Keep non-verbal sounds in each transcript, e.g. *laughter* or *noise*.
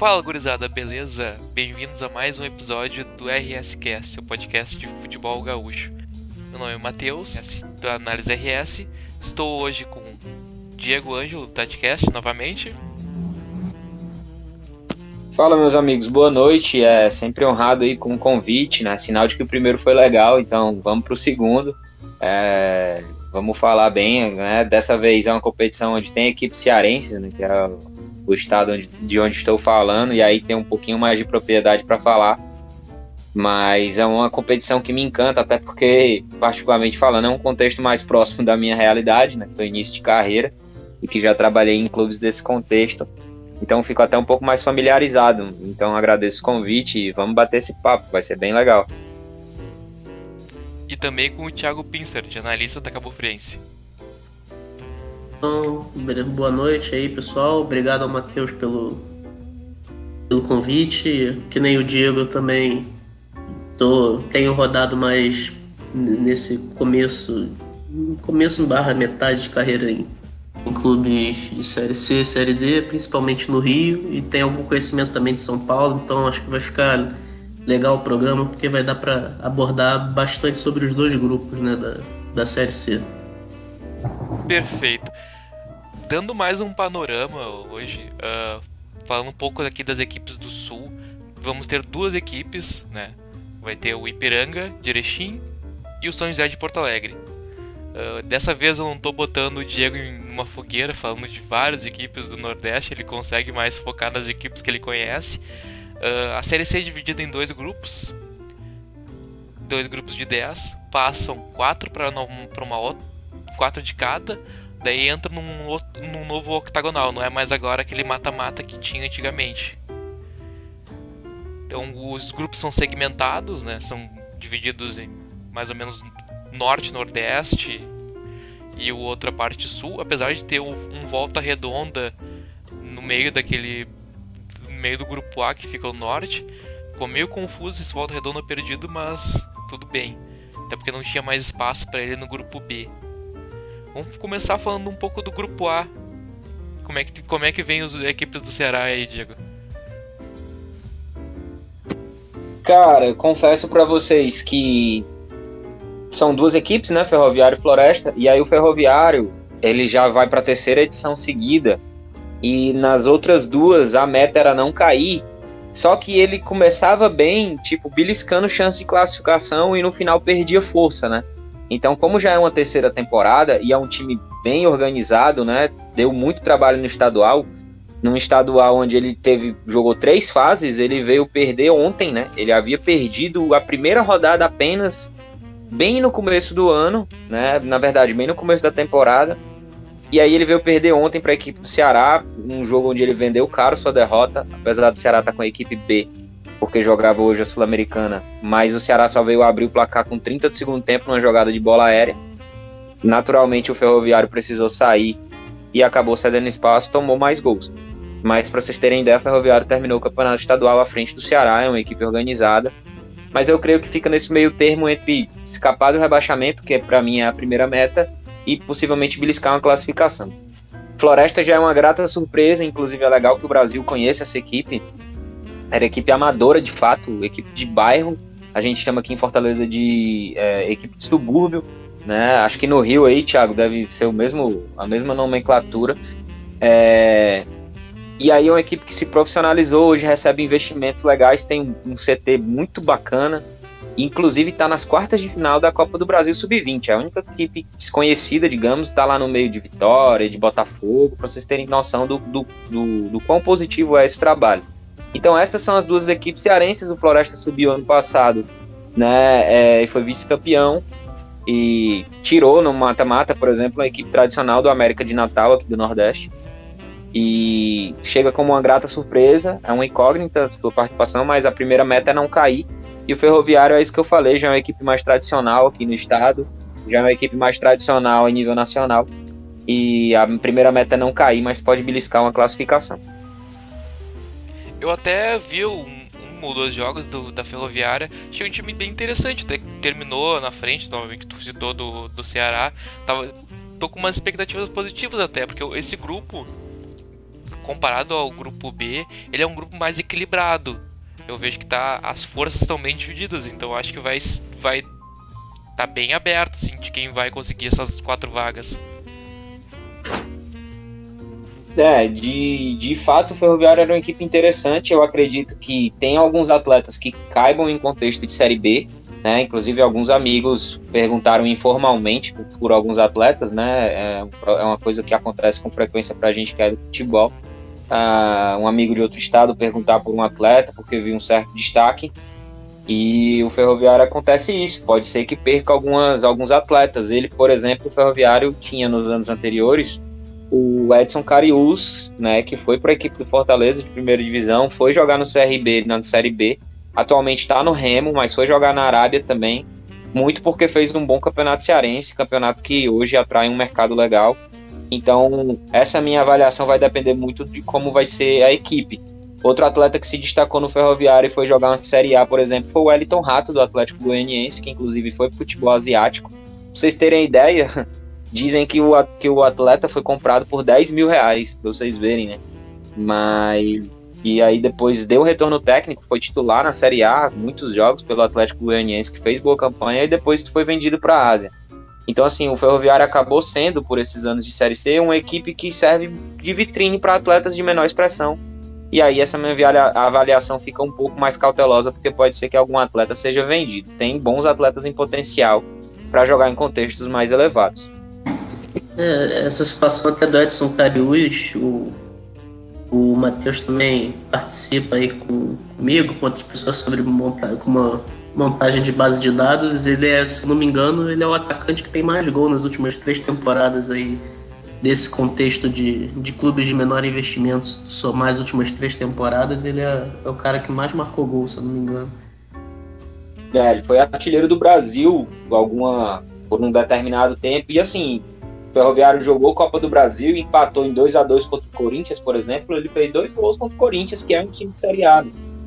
Fala gurizada, beleza? Bem-vindos a mais um episódio do RSCast, seu podcast de futebol gaúcho. Meu nome é Matheus, da Análise RS. Estou hoje com Diego Ângelo, do Tatcast, novamente. Fala meus amigos, boa noite. É sempre honrado aí com o convite, né? Sinal de que o primeiro foi legal, então vamos para o segundo. É, vamos falar bem, né? Dessa vez é uma competição onde tem equipes cearenses, né? Que é o estado onde, de onde estou falando, e aí tem um pouquinho mais de propriedade para falar. Mas é uma competição que me encanta, até porque, particularmente falando, é um contexto mais próximo da minha realidade, né? Estou início de carreira e que já trabalhei em clubes desse contexto. Então fico até um pouco mais familiarizado. Então agradeço o convite e vamos bater esse papo, vai ser bem legal. E também com o Thiago Pincer, de analista da Cabo Friense. Então, boa noite aí, pessoal. Obrigado ao Matheus pelo, pelo convite. Que nem o Diego também tô, tenho rodado mais nesse começo, começo barra metade de carreira em, em clubes de Série C, Série D, principalmente no Rio, e tem algum conhecimento também de São Paulo, então acho que vai ficar legal o programa, porque vai dar para abordar bastante sobre os dois grupos né, da, da Série C. Perfeito dando mais um panorama hoje, uh, falando um pouco aqui das equipes do Sul, vamos ter duas equipes, né? Vai ter o Ipiranga de Erechim e o São José de Porto Alegre. Uh, dessa vez eu não estou botando o Diego em uma fogueira falando de várias equipes do Nordeste, ele consegue mais focar nas equipes que ele conhece. Uh, a Série C é dividida em dois grupos, dois grupos de 10, passam quatro para uma outra, quatro de cada. Daí entra num, num novo octagonal, não é mais agora aquele mata-mata que tinha antigamente. Então os grupos são segmentados, né? São divididos em mais ou menos norte, nordeste e outra parte sul, apesar de ter um, volta redonda no meio daquele no meio do grupo A que fica o norte. Ficou meio confuso esse volta redonda perdido, mas tudo bem. Até porque não tinha mais espaço para ele no grupo B. Vamos começar falando um pouco do grupo A. Como é que, como é que vem as equipes do Ceará aí, Diego? Cara, confesso para vocês que são duas equipes, né, Ferroviário e Floresta, e aí o Ferroviário, ele já vai para a terceira edição seguida, e nas outras duas a meta era não cair, só que ele começava bem, tipo, beliscando chance de classificação e no final perdia força, né? Então, como já é uma terceira temporada e é um time bem organizado, né? Deu muito trabalho no estadual. Num estadual onde ele teve jogou três fases, ele veio perder ontem, né? Ele havia perdido a primeira rodada apenas bem no começo do ano, né? Na verdade, bem no começo da temporada. E aí ele veio perder ontem para a equipe do Ceará, um jogo onde ele vendeu caro sua derrota, apesar do Ceará estar tá com a equipe B porque jogava hoje a Sul-Americana, mas o Ceará só veio abrir o placar com 30 de segundo tempo numa jogada de bola aérea. Naturalmente o Ferroviário precisou sair e acabou cedendo espaço, tomou mais gols. Mas para vocês terem ideia, o Ferroviário terminou o campeonato estadual à frente do Ceará, é uma equipe organizada. Mas eu creio que fica nesse meio termo entre escapar do rebaixamento, que para mim é a primeira meta, e possivelmente beliscar uma classificação. Floresta já é uma grata surpresa, inclusive é legal que o Brasil conheça essa equipe, era equipe amadora de fato, equipe de bairro. A gente chama aqui em Fortaleza de é, equipe de subúrbio, né? Acho que no Rio aí, Thiago, deve ser o mesmo, a mesma nomenclatura. É, e aí é uma equipe que se profissionalizou, hoje recebe investimentos legais, tem um, um CT muito bacana. Inclusive está nas quartas de final da Copa do Brasil Sub-20. É a única equipe desconhecida, digamos, está lá no meio de Vitória, de Botafogo, para vocês terem noção do, do, do, do quão positivo é esse trabalho. Então essas são as duas equipes cearenses. O Floresta subiu ano passado, né? É, foi vice-campeão e tirou no mata-mata, por exemplo, a equipe tradicional do América de Natal aqui do Nordeste. E chega como uma grata surpresa, é uma incógnita a sua participação, mas a primeira meta é não cair. E o Ferroviário é isso que eu falei, já é uma equipe mais tradicional aqui no estado, já é uma equipe mais tradicional em nível nacional. E a primeira meta é não cair, mas pode beliscar uma classificação. Eu até vi um, um ou dois jogos do, da Ferroviária. Achei um time bem interessante. Até terminou na frente, novamente, que tu citou do, do Ceará. Tava, tô com umas expectativas positivas até, porque esse grupo comparado ao grupo B, ele é um grupo mais equilibrado. Eu vejo que tá, as forças estão bem divididas, então acho que vai vai tá bem aberto assim, de quem vai conseguir essas quatro vagas. É, de, de fato o Ferroviário era uma equipe interessante. Eu acredito que tem alguns atletas que caibam em contexto de Série B, né? Inclusive alguns amigos perguntaram informalmente por, por alguns atletas, né? É, é, uma coisa que acontece com frequência para a gente que é do futebol. Uh, um amigo de outro estado perguntar por um atleta porque viu um certo destaque. E o Ferroviário acontece isso. Pode ser que perca algumas, alguns atletas. Ele, por exemplo, o Ferroviário tinha nos anos anteriores o Edson Carius, né, que foi para a equipe do Fortaleza de primeira divisão, foi jogar no CRB, na Série B. Atualmente está no Remo, mas foi jogar na Arábia também. Muito porque fez um bom campeonato cearense, campeonato que hoje atrai um mercado legal. Então, essa minha avaliação vai depender muito de como vai ser a equipe. Outro atleta que se destacou no Ferroviário e foi jogar na Série A, por exemplo, foi o Wellington Rato, do Atlético Goianiense, que inclusive foi pro futebol asiático. Pra vocês terem ideia, dizem que o, que o atleta foi comprado por 10 mil reais, pra vocês verem, né? Mas. E aí depois deu retorno técnico, foi titular na Série A, muitos jogos pelo Atlético Goianiense, que fez boa campanha, e depois foi vendido para a Ásia. Então, assim, o Ferroviário acabou sendo, por esses anos de Série C, uma equipe que serve de vitrine para atletas de menor expressão e aí essa minha avaliação fica um pouco mais cautelosa, porque pode ser que algum atleta seja vendido. Tem bons atletas em potencial para jogar em contextos mais elevados. É, essa situação até do Edson Cariús, o, o Matheus também participa aí com, comigo, com outras pessoas sobre montar, com uma montagem de base de dados. Ele é, se não me engano, ele é o atacante que tem mais gol nas últimas três temporadas aí desse contexto de, de clubes de menor investimento, somar as últimas três temporadas, ele é, é, o cara que mais marcou gol, se eu não me engano. É, ele foi artilheiro do Brasil alguma, por um determinado tempo. E assim, o Ferroviário jogou Copa do Brasil e empatou em 2 a 2 contra o Corinthians, por exemplo. Ele fez dois gols contra o Corinthians, que é um time de Série A.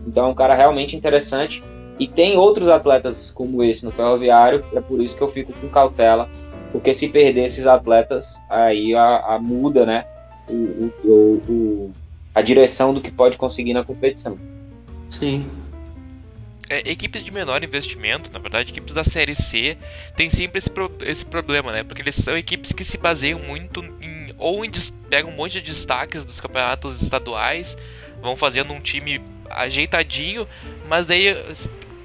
Então é um cara realmente interessante. E tem outros atletas como esse no Ferroviário, é por isso que eu fico com cautela porque se perder esses atletas, aí a, a muda, né? O, o, o, a direção do que pode conseguir na competição. Sim. É, equipes de menor investimento, na verdade, equipes da Série C, tem sempre esse, pro, esse problema, né? Porque eles são equipes que se baseiam muito em. ou em, pegam um monte de destaques dos campeonatos estaduais, vão fazendo um time ajeitadinho, mas daí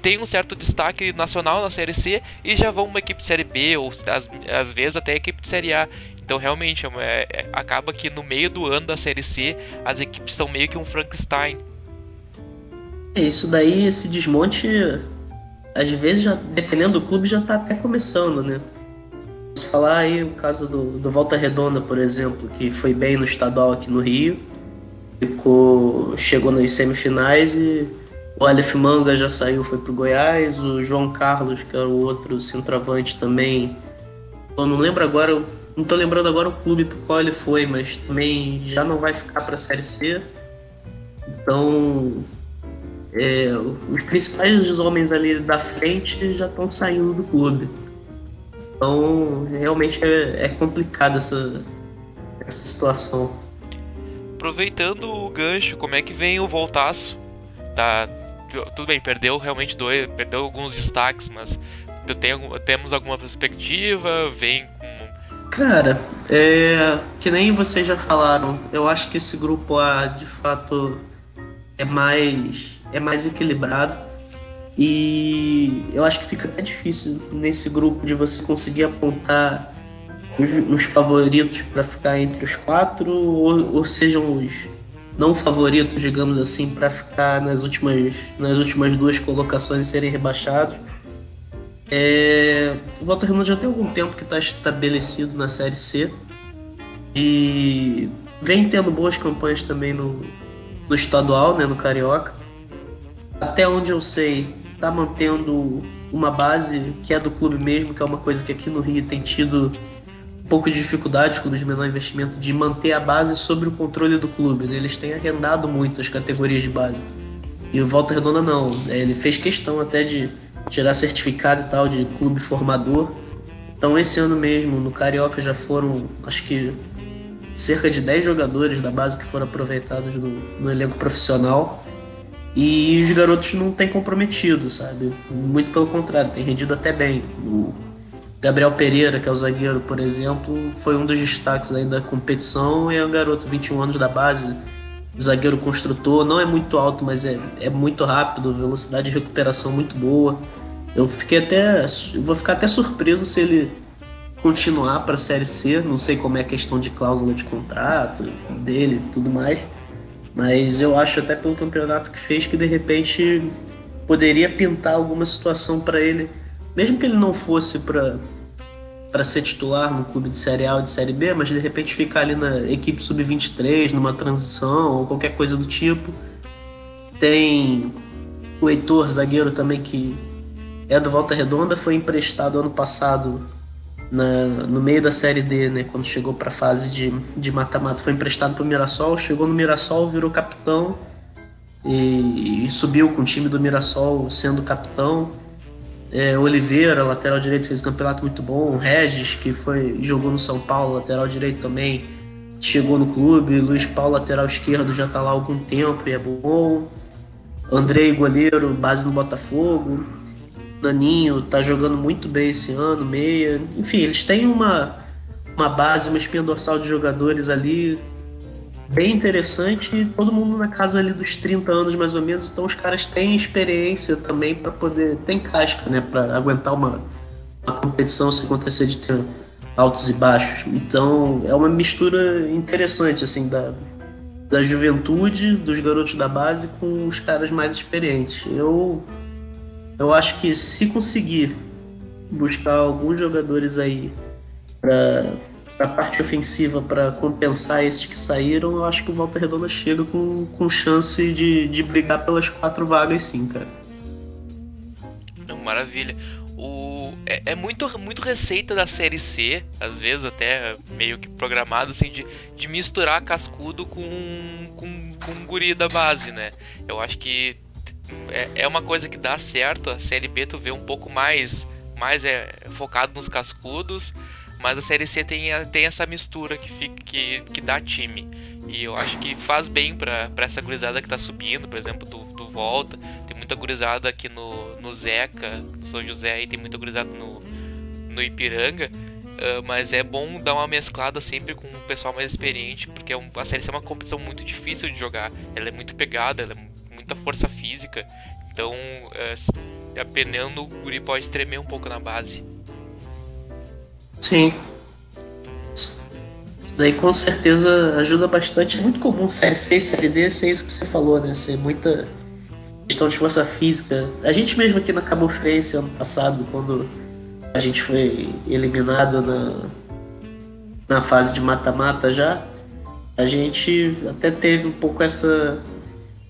tem um certo destaque nacional na Série C e já vão uma equipe de Série B ou às, às vezes até equipe de Série A. Então realmente é, é, acaba que no meio do ano da Série C as equipes são meio que um Frankenstein. É, isso daí, esse desmonte, às vezes, já, dependendo do clube, já está até começando, né? Falar aí o caso do, do Volta Redonda, por exemplo, que foi bem no estadual aqui no Rio, ficou, chegou nas semifinais e o Aleph Manga já saiu, foi pro Goiás. O João Carlos, que era o outro centroavante também. Eu não lembro agora, não tô lembrando agora o clube pro qual ele foi, mas também já não vai ficar pra Série C. Então, é, os principais homens ali da frente já estão saindo do clube. Então, realmente é, é complicado essa, essa situação. Aproveitando o gancho, como é que vem o Voltaço? Tá, tudo bem, perdeu realmente dois, perdeu alguns destaques, mas tem, temos alguma perspectiva? Vem com. Cara, é, que nem vocês já falaram, eu acho que esse grupo A de fato é mais, é mais equilibrado. E eu acho que fica até difícil nesse grupo de você conseguir apontar os, os favoritos para ficar entre os quatro, ou, ou sejam os não favoritos, digamos assim, para ficar nas últimas, nas últimas duas colocações e serem rebaixados. É, o Volta Redonda já tem algum tempo que está estabelecido na Série C e vem tendo boas campanhas também no, no estadual, né, no Carioca. Até onde eu sei, está mantendo uma base que é do clube mesmo, que é uma coisa que aqui no Rio tem tido pouco de dificuldade com os menor investimento de manter a base sobre o controle do clube. Né? Eles têm arrendado muito as categorias de base. E o Volta Redonda não. Né? Ele fez questão até de tirar certificado e tal de clube formador. Então esse ano mesmo no Carioca já foram, acho que cerca de 10 jogadores da base que foram aproveitados no, no elenco profissional. E os garotos não têm comprometido, sabe? Muito pelo contrário, tem rendido até bem. O Gabriel Pereira, que é o zagueiro, por exemplo, foi um dos destaques aí da competição e é um garoto 21 anos da base, zagueiro construtor, não é muito alto, mas é, é muito rápido, velocidade de recuperação muito boa. Eu fiquei até. Eu vou ficar até surpreso se ele continuar para a Série C. Não sei como é a questão de cláusula de contrato dele tudo mais. Mas eu acho até pelo campeonato que fez que de repente poderia pintar alguma situação para ele, mesmo que ele não fosse para para ser titular no clube de Série A ou de Série B, mas de repente ficar ali na equipe sub-23, numa transição ou qualquer coisa do tipo. Tem o Heitor, zagueiro também, que é do Volta Redonda, foi emprestado ano passado na, no meio da Série D, né, quando chegou para a fase de mata-mata. Foi emprestado para o Mirassol, chegou no Mirassol, virou capitão e, e subiu com o time do Mirassol sendo capitão. É, Oliveira, lateral direito, fez um campeonato muito bom. Regis, que foi jogou no São Paulo, lateral direito também, chegou no clube. Luiz Paulo, lateral esquerdo, já está lá há algum tempo e é bom. Andrei, goleiro, base no Botafogo. Daninho tá jogando muito bem esse ano, meia. Enfim, eles têm uma, uma base, uma espinha dorsal de jogadores ali bem interessante. Todo mundo na casa ali dos 30 anos mais ou menos. Então os caras têm experiência também para poder. Tem casca, né? Para aguentar uma, uma competição se acontecer de ter altos e baixos. Então é uma mistura interessante, assim, da, da juventude, dos garotos da base com os caras mais experientes. Eu eu acho que se conseguir buscar alguns jogadores aí para a parte ofensiva para compensar esses que saíram, eu acho que o Volta Redonda chega com, com chance de, de brigar pelas quatro vagas sim, cara. Maravilha. O, é, é, muito, muito receita da série C, às vezes até meio que programado assim, de, de misturar cascudo com, com, com guri da base, né? Eu acho que é, é uma coisa que dá certo. A Série B tu vê um pouco mais, mais é, focado nos cascudos, mas a Série C tem, tem essa mistura que, fica, que, que dá time. E eu acho que faz bem pra, pra essa gurizada que tá subindo, por exemplo, do, do Volta. Tem muita gurizada aqui no, no Zeca, no São José aí, tem muita gurizada no, no Ipiranga. Uh, mas é bom dar uma mesclada sempre com um pessoal mais experiente, porque é um, a Série C é uma competição muito difícil de jogar. Ela é muito pegada, ela é muita força física. Então, é, dependendo, o guri pode tremer um pouco na base. Sim. Isso daí com certeza ajuda bastante. É muito comum Série C Série D ser isso que você falou, né? Ser muita questão de força física. A gente mesmo aqui na Cabo Frense ano passado, quando a gente foi eliminado na, na fase de mata-mata já, a gente até teve um pouco essa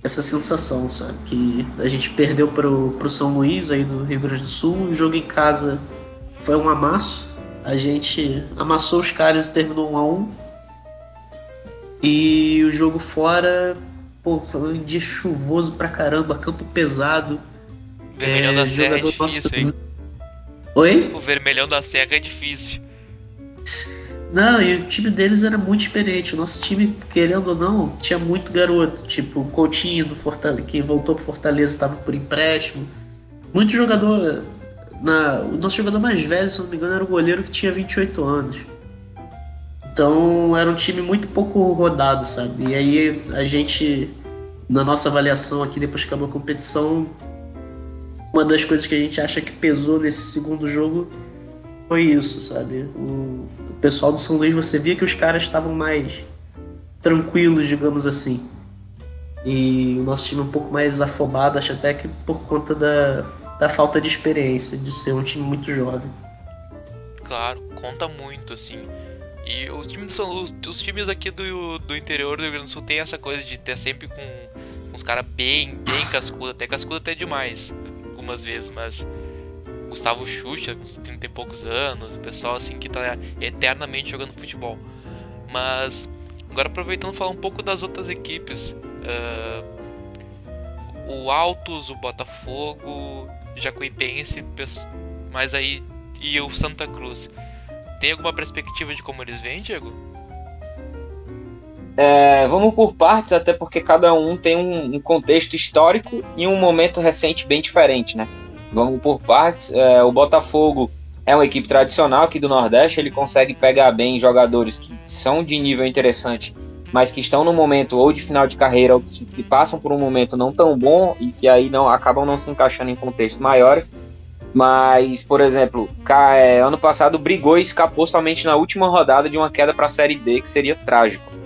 essa sensação, sabe? Que a gente perdeu pro, pro São Luís aí do Rio Grande do Sul, o jogo em casa foi um amasso, a gente amassou os caras e terminou um a um. E o jogo fora, pô, foi um dia chuvoso pra caramba, campo pesado. Vermelhão é, da Serra é difícil, nosso... hein? Oi? O vermelhão da Serra é difícil. *laughs* Não, e o time deles era muito experiente. O nosso time, querendo ou não, tinha muito garoto. Tipo, o Coutinho do Fortaleza, que voltou pro Fortaleza, estava por empréstimo. Muito jogador. Na, o nosso jogador mais velho, se não me engano, era o goleiro que tinha 28 anos. Então era um time muito pouco rodado, sabe? E aí a gente, na nossa avaliação aqui, depois que acabou a competição, uma das coisas que a gente acha que pesou nesse segundo jogo foi isso, sabe? O, pessoal do São Luís, você via que os caras estavam mais tranquilos, digamos assim. E o nosso time um pouco mais afobado, acho até que por conta da, da falta de experiência, de ser um time muito jovem. Claro, conta muito, assim. E os times, são, os, os times aqui do, do interior do Rio Grande do Sul tem essa coisa de ter sempre com, com uns caras bem, bem cascudo, até cascudo até demais, algumas vezes, mas Gustavo Xuxa, com 30 e poucos anos, o pessoal assim que tá eternamente jogando futebol. Mas agora aproveitando falar um pouco das outras equipes. Uh, o Altos, o Botafogo, Jacuipense, mas aí e o Santa Cruz. Tem alguma perspectiva de como eles vêm, Diego? É, vamos por partes, até porque cada um tem um, um, contexto histórico e um momento recente bem diferente, né? Vamos por partes. É, o Botafogo é uma equipe tradicional aqui do Nordeste, ele consegue pegar bem jogadores que são de nível interessante, mas que estão no momento ou de final de carreira ou que passam por um momento não tão bom e que aí não acabam não se encaixando em contextos maiores. Mas, por exemplo, é, ano passado brigou e escapou somente na última rodada de uma queda para a Série D, que seria trágico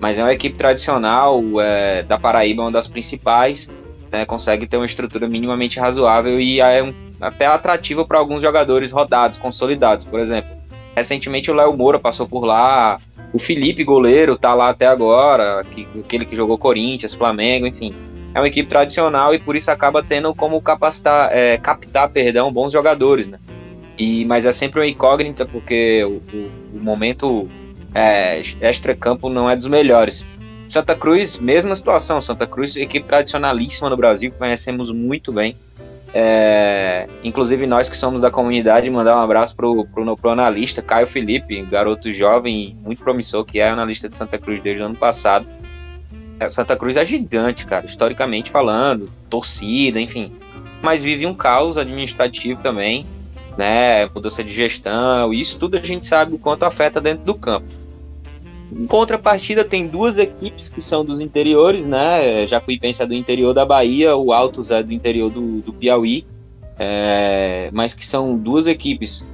mas é uma equipe tradicional é, da Paraíba, uma das principais, né, consegue ter uma estrutura minimamente razoável e é um, até atrativa para alguns jogadores rodados, consolidados. Por exemplo, recentemente o Léo Moura passou por lá, o Felipe, goleiro, tá lá até agora, que, aquele que jogou Corinthians, Flamengo, enfim. É uma equipe tradicional e por isso acaba tendo como capacitar, é, captar perdão, bons jogadores, né? E, mas é sempre uma incógnita, porque o, o, o momento é, extra-campo não é dos melhores. Santa Cruz, mesma situação. Santa Cruz, equipe tradicionalíssima no Brasil, conhecemos muito bem. É, inclusive nós que somos da comunidade, mandar um abraço pro, pro, pro analista Caio Felipe, garoto jovem e muito promissor, que é analista de Santa Cruz desde o ano passado. É, Santa Cruz é gigante, cara, historicamente falando, torcida, enfim. Mas vive um caos administrativo também, né? Mudança de gestão, isso tudo a gente sabe o quanto afeta dentro do campo. Em contrapartida, tem duas equipes que são dos interiores, né? Jacuipense é do interior da Bahia, o Altos é do interior do, do Piauí, é, mas que são duas equipes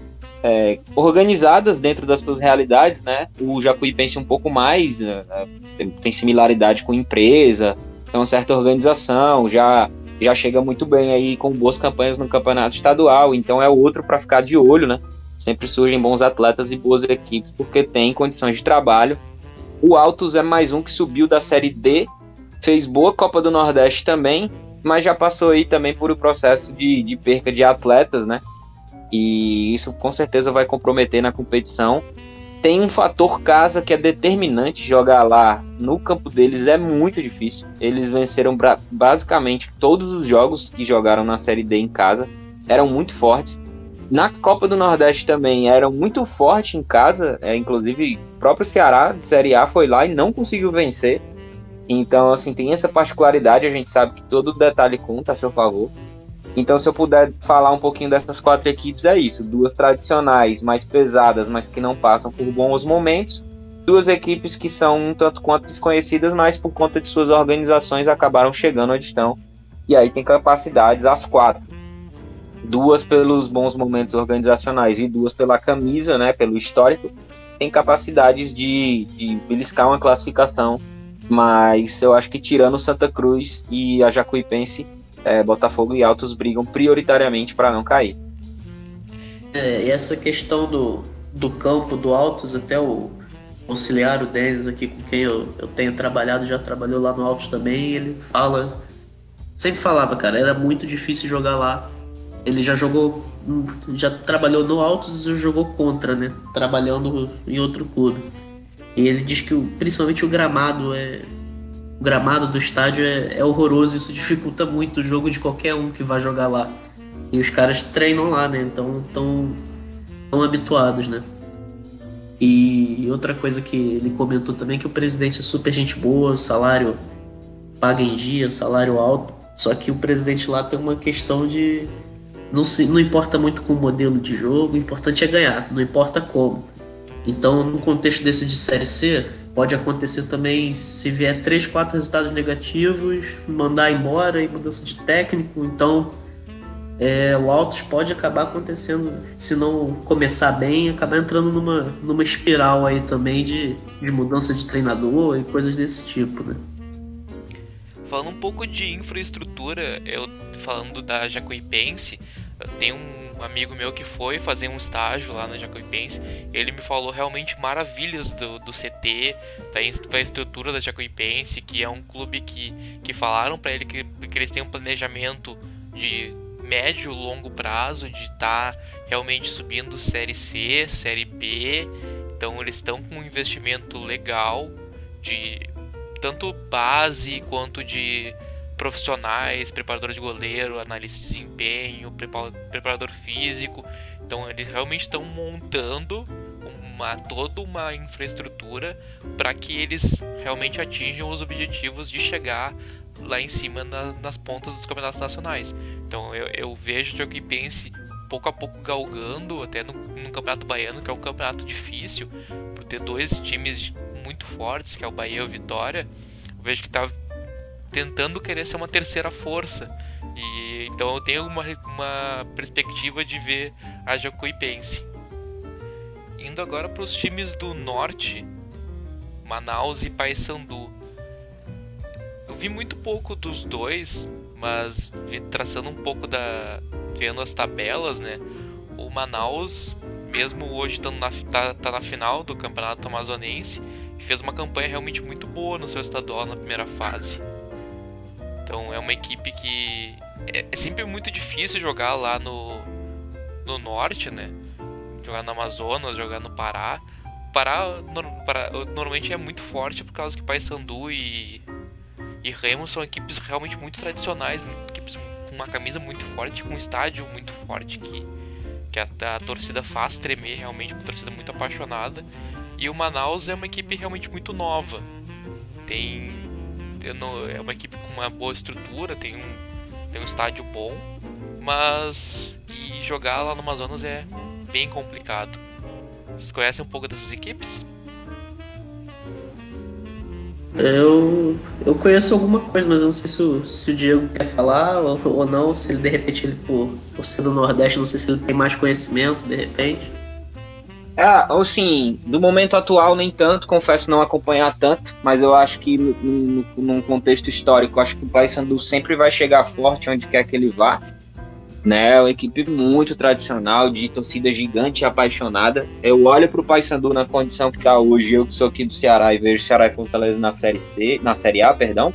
é, organizadas dentro das suas realidades, né? O Jacuipense um pouco mais, é, tem similaridade com empresa, tem uma certa organização, já já chega muito bem aí com boas campanhas no campeonato estadual, então é outro para ficar de olho, né? Sempre surgem bons atletas e boas equipes porque tem condições de trabalho. O Altos é mais um que subiu da Série D, fez boa Copa do Nordeste também, mas já passou aí também por o um processo de, de perca de atletas, né? E isso com certeza vai comprometer na competição. Tem um fator casa que é determinante jogar lá no campo deles é muito difícil. Eles venceram basicamente todos os jogos que jogaram na Série D em casa, eram muito fortes. Na Copa do Nordeste também eram muito fortes em casa, é, inclusive o próprio Ceará de Série A foi lá e não conseguiu vencer. Então, assim, tem essa particularidade, a gente sabe que todo detalhe conta a seu favor. Então, se eu puder falar um pouquinho dessas quatro equipes, é isso: duas tradicionais, mais pesadas, mas que não passam por bons momentos. Duas equipes que são um tanto quanto desconhecidas, mas por conta de suas organizações acabaram chegando onde estão. E aí tem capacidades as quatro duas pelos bons momentos organizacionais e duas pela camisa, né, pelo histórico, tem capacidades de, de beliscar uma classificação, mas eu acho que tirando Santa Cruz e a Jacuipense, é, Botafogo e Altos brigam prioritariamente para não cair. É, e essa questão do, do campo do Altos, até o auxiliar, o Denis aqui, com quem eu, eu tenho trabalhado, já trabalhou lá no Altos também, ele fala, sempre falava, cara, era muito difícil jogar lá, ele já jogou, já trabalhou no Altos e jogou contra, né? Trabalhando em outro clube. E ele diz que principalmente o gramado é. O gramado do estádio é, é horroroso, isso dificulta muito o jogo de qualquer um que vai jogar lá. E os caras treinam lá, né? Então estão tão habituados, né? E outra coisa que ele comentou também é que o presidente é super gente boa, salário paga em dia, salário alto. Só que o presidente lá tem uma questão de não, se, não importa muito com o modelo de jogo, o importante é ganhar, não importa como. Então, no contexto desse de Série C, pode acontecer também se vier 3, 4 resultados negativos, mandar embora e mudança de técnico. Então, é, o Altos pode acabar acontecendo, se não começar bem, acabar entrando numa, numa espiral aí também de, de mudança de treinador e coisas desse tipo, né? Falando um pouco de infraestrutura, eu falando da Jacuipense, tem um amigo meu que foi fazer um estágio lá na Jacuipense. Ele me falou realmente maravilhas do, do CT, da, da estrutura da Jacuipense, que é um clube que, que falaram para ele que, que eles têm um planejamento de médio longo prazo de estar tá realmente subindo série C, série B. Então eles estão com um investimento legal de tanto base quanto de profissionais, preparador de goleiro, analista de desempenho, preparador físico. Então eles realmente estão montando uma, toda uma infraestrutura para que eles realmente atinjam os objetivos de chegar lá em cima na, nas pontas dos campeonatos nacionais. Então eu, eu vejo o Jacuipense pouco a pouco galgando até no, no, Campeonato Baiano, que é um campeonato difícil, por ter dois times muito fortes, que é o Bahia e o Vitória. Eu vejo que está tentando querer ser uma terceira força. E então eu tenho uma, uma perspectiva de ver a Jacuipense. Indo agora para os times do norte, Manaus e Paysandu. Eu vi muito pouco dos dois, mas traçando um pouco da vendo as tabelas, né? O Manaus, mesmo hoje estando na, tá, tá na final do Campeonato Amazonense, fez uma campanha realmente muito boa no seu estadual na primeira fase. Então é uma equipe que é, é sempre muito difícil jogar lá no, no norte, né? Jogar no Amazonas, jogar no Pará. Pará, no, Pará normalmente é muito forte por causa que Paysandu e, e Remo são equipes realmente muito tradicionais, equipes com uma camisa muito forte, com um estádio muito forte que, que a, a torcida faz tremer realmente, uma torcida muito apaixonada. E o Manaus é uma equipe realmente muito nova. Tem é uma equipe com uma boa estrutura, tem um, tem um estádio bom, mas e jogar lá no Amazonas é bem complicado. Vocês conhecem um pouco dessas equipes? Eu, eu conheço alguma coisa, mas eu não sei se o, se o Diego quer falar ou, ou não, se ele de repente ele por, por ser do Nordeste, não sei se ele tem mais conhecimento de repente. Ah, assim, do momento atual nem tanto, confesso não acompanhar tanto, mas eu acho que num, num contexto histórico, acho que o Paysandu sempre vai chegar forte onde quer que ele vá. Né, é uma equipe muito tradicional, de torcida gigante e apaixonada. Eu olho para o Paysandu na condição que está hoje, eu que sou aqui do Ceará e vejo Ceará e Fortaleza na Série C, na Série A, perdão,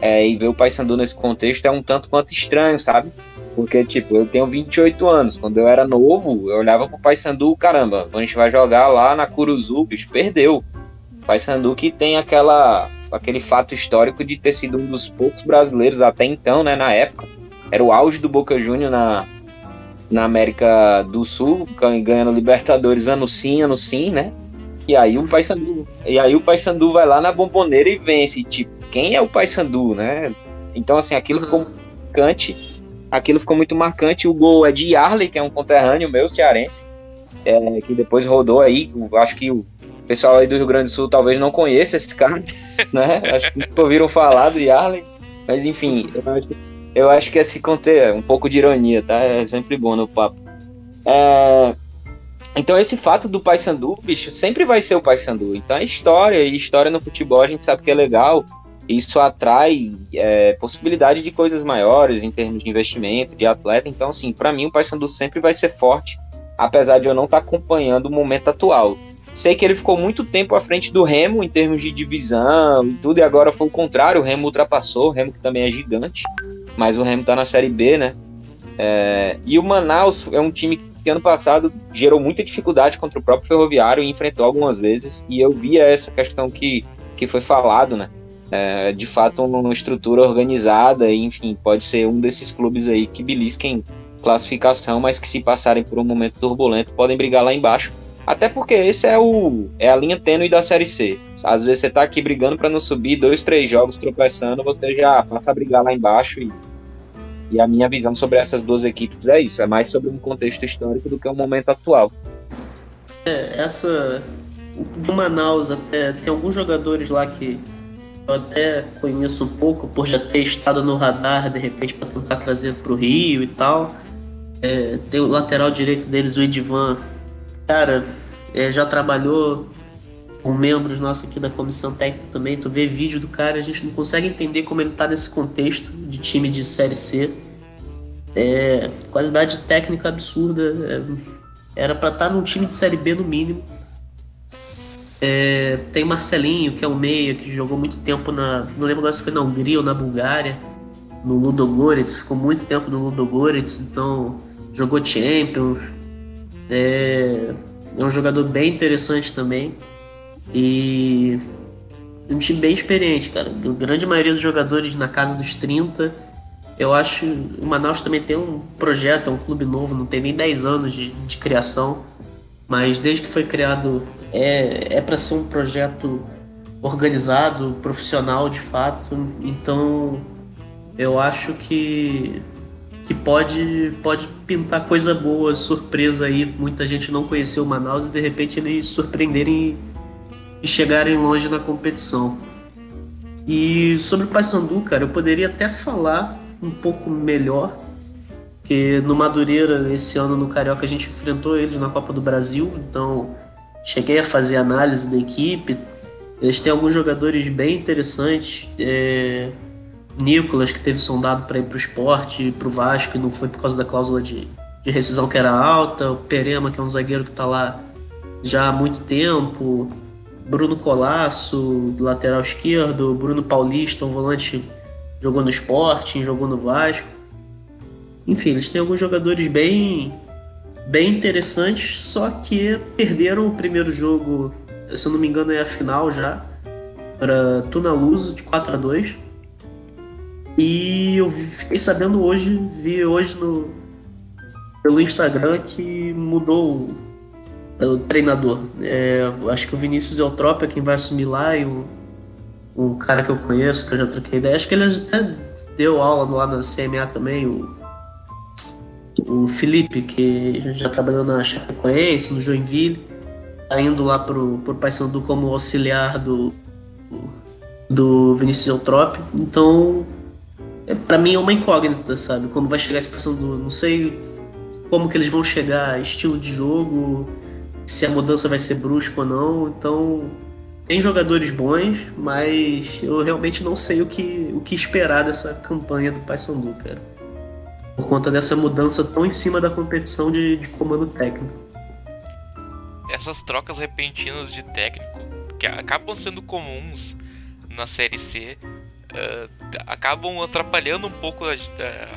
é, e ver o Paysandu nesse contexto é um tanto quanto estranho, sabe? Porque, tipo, eu tenho 28 anos. Quando eu era novo, eu olhava pro Paysandu, caramba, a gente vai jogar lá na Curuzu, bicho, perdeu. Paysandu que tem aquela, aquele fato histórico de ter sido um dos poucos brasileiros até então, né, na época. Era o auge do Boca Júnior na, na América do Sul, ganhando Libertadores ano sim, ano sim, né? E aí o Paysandu, e aí o Paysandu vai lá na bomboneira e vence, tipo, quem é o Paysandu, né? Então assim, aquilo ficou marcante aquilo ficou muito marcante. O gol é de Yarley, que é um conterrâneo meu, cearense, é, que depois rodou aí. Acho que o pessoal aí do Rio Grande do Sul talvez não conheça esse cara, *laughs* né? Acho que ouviram falar do Yarley. Mas enfim, eu acho, eu acho que esse conter um pouco de ironia, tá? É sempre bom no papo. É, então esse fato do Paysandu, bicho, sempre vai ser o Paysandu. Então é história, e história no futebol a gente sabe que é legal isso atrai é, possibilidade de coisas maiores em termos de investimento, de atleta. Então, assim, para mim o Paysandu sempre vai ser forte, apesar de eu não estar tá acompanhando o momento atual. Sei que ele ficou muito tempo à frente do Remo em termos de divisão e tudo, e agora foi o contrário, o Remo ultrapassou, o Remo que também é gigante, mas o Remo tá na Série B, né? É, e o Manaus é um time que ano passado gerou muita dificuldade contra o próprio Ferroviário e enfrentou algumas vezes, e eu via essa questão que, que foi falado, né? É, de fato uma estrutura organizada, enfim, pode ser um desses clubes aí que belisquem classificação, mas que se passarem por um momento turbulento podem brigar lá embaixo. Até porque esse é o é a linha tênue da série C. Às vezes você tá aqui brigando para não subir, dois, três jogos tropeçando, você já passa a brigar lá embaixo e, e a minha visão sobre essas duas equipes é isso, é mais sobre um contexto histórico do que o momento atual. É, essa do Manaus até tem alguns jogadores lá que eu até conheço um pouco por já ter estado no radar de repente para tentar trazer para o Rio e tal. É, tem o lateral direito deles, o Edivan. Cara, é, já trabalhou com membros nossos aqui da comissão técnica também. Tu vê vídeo do cara, a gente não consegue entender como ele tá nesse contexto de time de Série C. É, qualidade técnica absurda. É, era para estar tá num time de Série B no mínimo. É, tem Marcelinho, que é o meia, que jogou muito tempo na. Não lembro agora se foi na Hungria ou na Bulgária, no Ludogorets, ficou muito tempo no Ludogorets, então jogou Champions. É, é um jogador bem interessante também. E um time bem experiente, cara. A grande maioria dos jogadores na casa dos 30. Eu acho o Manaus também tem um projeto, é um clube novo, não tem nem 10 anos de, de criação. Mas desde que foi criado é, é para ser um projeto organizado, profissional de fato. Então eu acho que que pode pode pintar coisa boa, surpresa aí. Muita gente não conheceu Manaus e de repente eles surpreenderem e chegarem longe na competição. E sobre o Paysandu, cara, eu poderia até falar um pouco melhor, porque no Madureira, esse ano no Carioca, a gente enfrentou eles na Copa do Brasil, então cheguei a fazer análise da equipe. Eles têm alguns jogadores bem interessantes. É... Nicolas, que teve sondado para ir para o esporte, para o Vasco, e não foi por causa da cláusula de, de rescisão que era alta. O Perema, que é um zagueiro que está lá já há muito tempo. Bruno Colasso, lateral esquerdo, Bruno Paulista, um volante jogou no Sporting, jogou no Vasco. Enfim, eles têm alguns jogadores bem bem interessantes, só que perderam o primeiro jogo, se eu não me engano é a final já, para Tunaluso de 4 a 2. E eu fiquei sabendo hoje, vi hoje no pelo Instagram que mudou o treinador. É, acho que o Vinícius Eutrópio é quem vai assumir lá e um, um cara que eu conheço, que eu já troquei ideia. Acho que ele até deu aula lá na CMA também, o, o Felipe, que já trabalhou na Chapecoense, no Joinville, tá indo lá pro, pro Paysandu como auxiliar do, do Vinícius Eutrópio. Então, é, para mim é uma incógnita, sabe? Como vai chegar esse Paysandu. Não sei como que eles vão chegar, estilo de jogo, se a mudança vai ser brusca ou não. Então, tem jogadores bons, mas eu realmente não sei o que, o que esperar dessa campanha do Paysandu, cara. Por conta dessa mudança tão em cima da competição de, de comando técnico. Essas trocas repentinas de técnico, que acabam sendo comuns na Série C, uh, acabam atrapalhando um pouco a,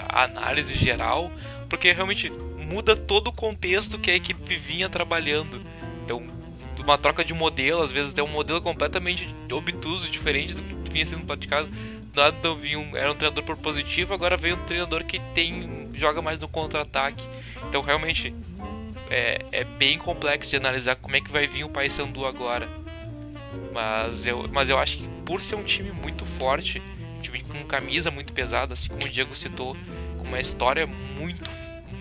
a análise geral, porque realmente muda todo o contexto que a equipe vinha trabalhando. Então, uma troca de modelo, às vezes é um modelo completamente obtuso, diferente do que vinha sendo praticado. Nada vinha um, era um treinador propositivo, agora veio um treinador que tem joga mais no contra-ataque. Então, realmente é, é bem complexo de analisar como é que vai vir o Paysandu agora. Mas eu, mas eu acho que por ser um time muito forte, um time com camisa muito pesada, assim como o Diego citou, com uma história muito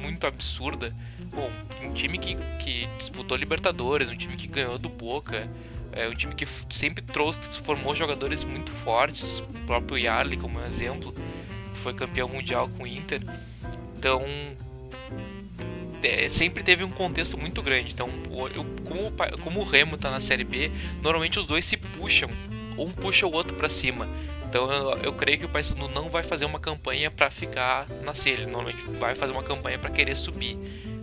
muito absurda. Bom, um time que, que disputou Libertadores, um time que ganhou do Boca, é um time que sempre trouxe, formou jogadores muito fortes, o próprio Yarley como exemplo, que foi campeão mundial com o Inter. Então, é, sempre teve um contexto muito grande. Então, eu, como, como o Remo está na Série B, normalmente os dois se puxam, um puxa o outro para cima. Então eu, eu, creio que o Paysandu não vai fazer uma campanha para ficar na C, ele normalmente vai fazer uma campanha para querer subir.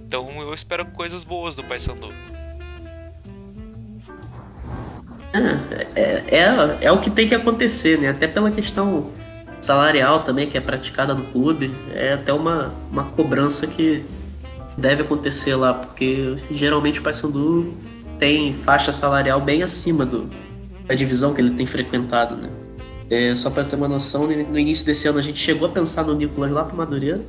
Então eu espero coisas boas do Paysandu. É, é, é, é, o que tem que acontecer, né? Até pela questão salarial também que é praticada no clube, é até uma, uma cobrança que deve acontecer lá, porque geralmente o Paysandu tem faixa salarial bem acima do, da divisão que ele tem frequentado, né? É, só para ter uma noção, no início desse ano a gente chegou a pensar no Nicolas lá para Madureira.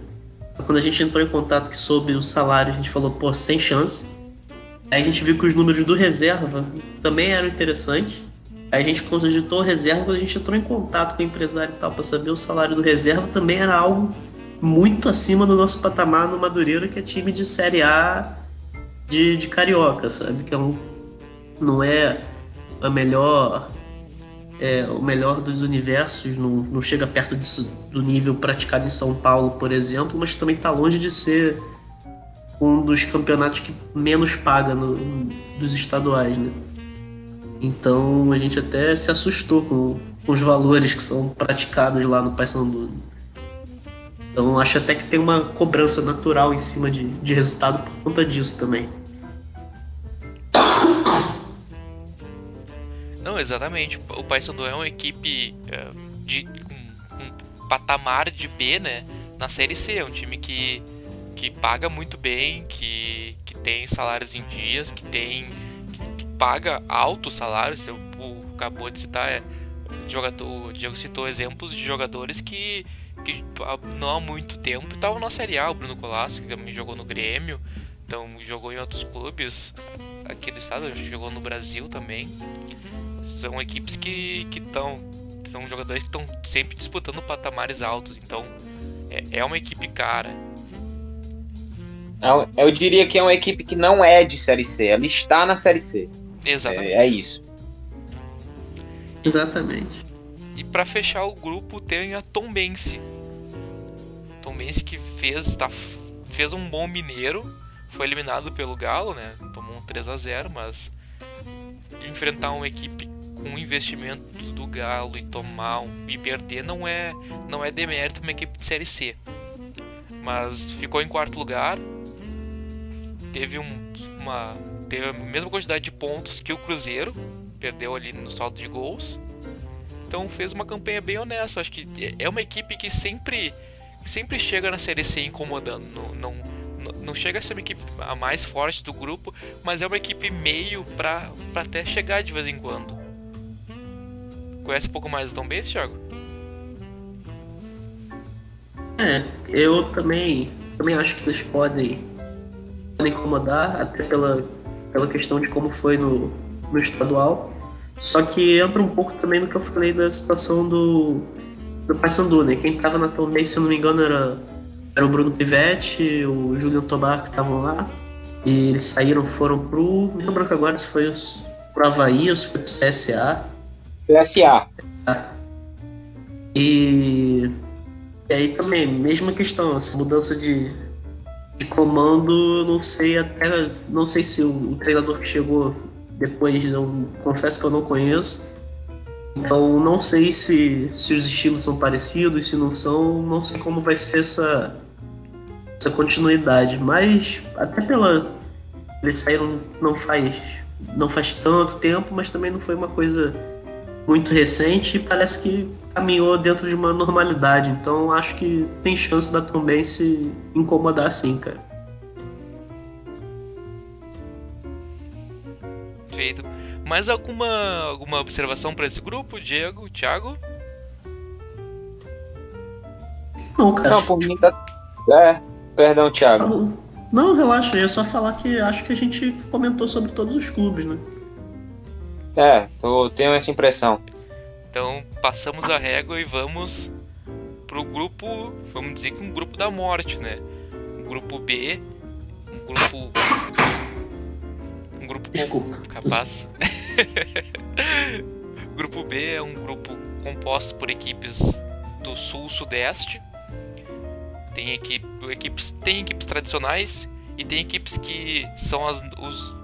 Quando a gente entrou em contato que soube o salário, a gente falou, pô, sem chance. A gente viu que os números do reserva também eram interessantes. A gente cogitou reserva, quando a gente entrou em contato com o empresário e tal para saber o salário do reserva, também era algo muito acima do nosso patamar no Madureira, que é time de Série A de, de Carioca, sabe? Que é um, não é a melhor é, o melhor dos universos, não, não chega perto disso, do nível praticado em São Paulo, por exemplo, mas também está longe de ser um dos campeonatos que menos paga no, dos estaduais, né? Então a gente até se assustou com, com os valores que são praticados lá no Paysandu. Então acho até que tem uma cobrança natural em cima de, de resultado por conta disso também. Não, exatamente. O Paysandu é uma equipe uh, de um, um, patamar de B, né? Na Série C, é um time que, que paga muito bem, que, que tem salários em dias, que tem que, paga altos salários. Eu, o, acabou de citar, é, jogador, o Diego citou exemplos de jogadores que, que não há muito tempo estavam na Série A. O Bruno Colasso, que também jogou no Grêmio, então jogou em outros clubes aqui do estado, jogou no Brasil também. São equipes que estão. São jogadores que estão sempre disputando patamares altos. Então é, é uma equipe cara. Eu diria que é uma equipe que não é de Série C, ela está na Série C. Exatamente. É, é isso. Exatamente. E para fechar o grupo tem a Tombense. Tombense que fez, tá, fez um bom mineiro, foi eliminado pelo Galo, né? Tomou um 3 a 0 mas enfrentar uma equipe com investimento do Galo e tomar um, e perder não é não é demérito uma equipe de série C. Mas ficou em quarto lugar. Teve um, uma teve a mesma quantidade de pontos que o Cruzeiro, perdeu ali no saldo de gols. Então fez uma campanha bem honesta. Acho que é uma equipe que sempre sempre chega na série C incomodando. Não, não, não chega a ser uma equipe a mais forte do grupo, mas é uma equipe meio pra até chegar de vez em quando. Conhece um pouco mais do Tom Benz, Thiago? É, eu também, também acho que eles podem incomodar, até pela, pela questão de como foi no, no estadual. Só que entra um pouco também no que eu falei da situação do, do Paysandu, né? Quem tava na Benz, se eu não me engano, era, era o Bruno Pivetti, o Julian Tobar que estavam lá. E eles saíram, foram pro. Não lembro que agora se foi pro Havaí ou se foi pro CSA. CSA. E, e aí também, mesma questão, essa mudança de, de comando, não sei até. Não sei se o, o treinador que chegou depois, não, confesso que eu não conheço. Então não sei se, se os estilos são parecidos, se não são, não sei como vai ser essa, essa continuidade. Mas até pela. Eles saíram não faz, não faz tanto tempo, mas também não foi uma coisa muito recente e parece que caminhou dentro de uma normalidade. Então acho que tem chance da também se incomodar sim, cara. Feito. Mais alguma, alguma observação para esse grupo, Diego, Thiago? Não, cara. Não, por mim tá. É, perdão, Thiago. Não, relaxa, eu ia só falar que acho que a gente comentou sobre todos os clubes, né? É, eu tenho essa impressão. Então passamos a régua e vamos pro grupo, vamos dizer que um grupo da morte, né? Um grupo B, um grupo. Um grupo Desculpa. capaz. *laughs* grupo B é um grupo composto por equipes do sul-sudeste. Tem, equipe, equipes, tem equipes tradicionais e tem equipes que são as, os,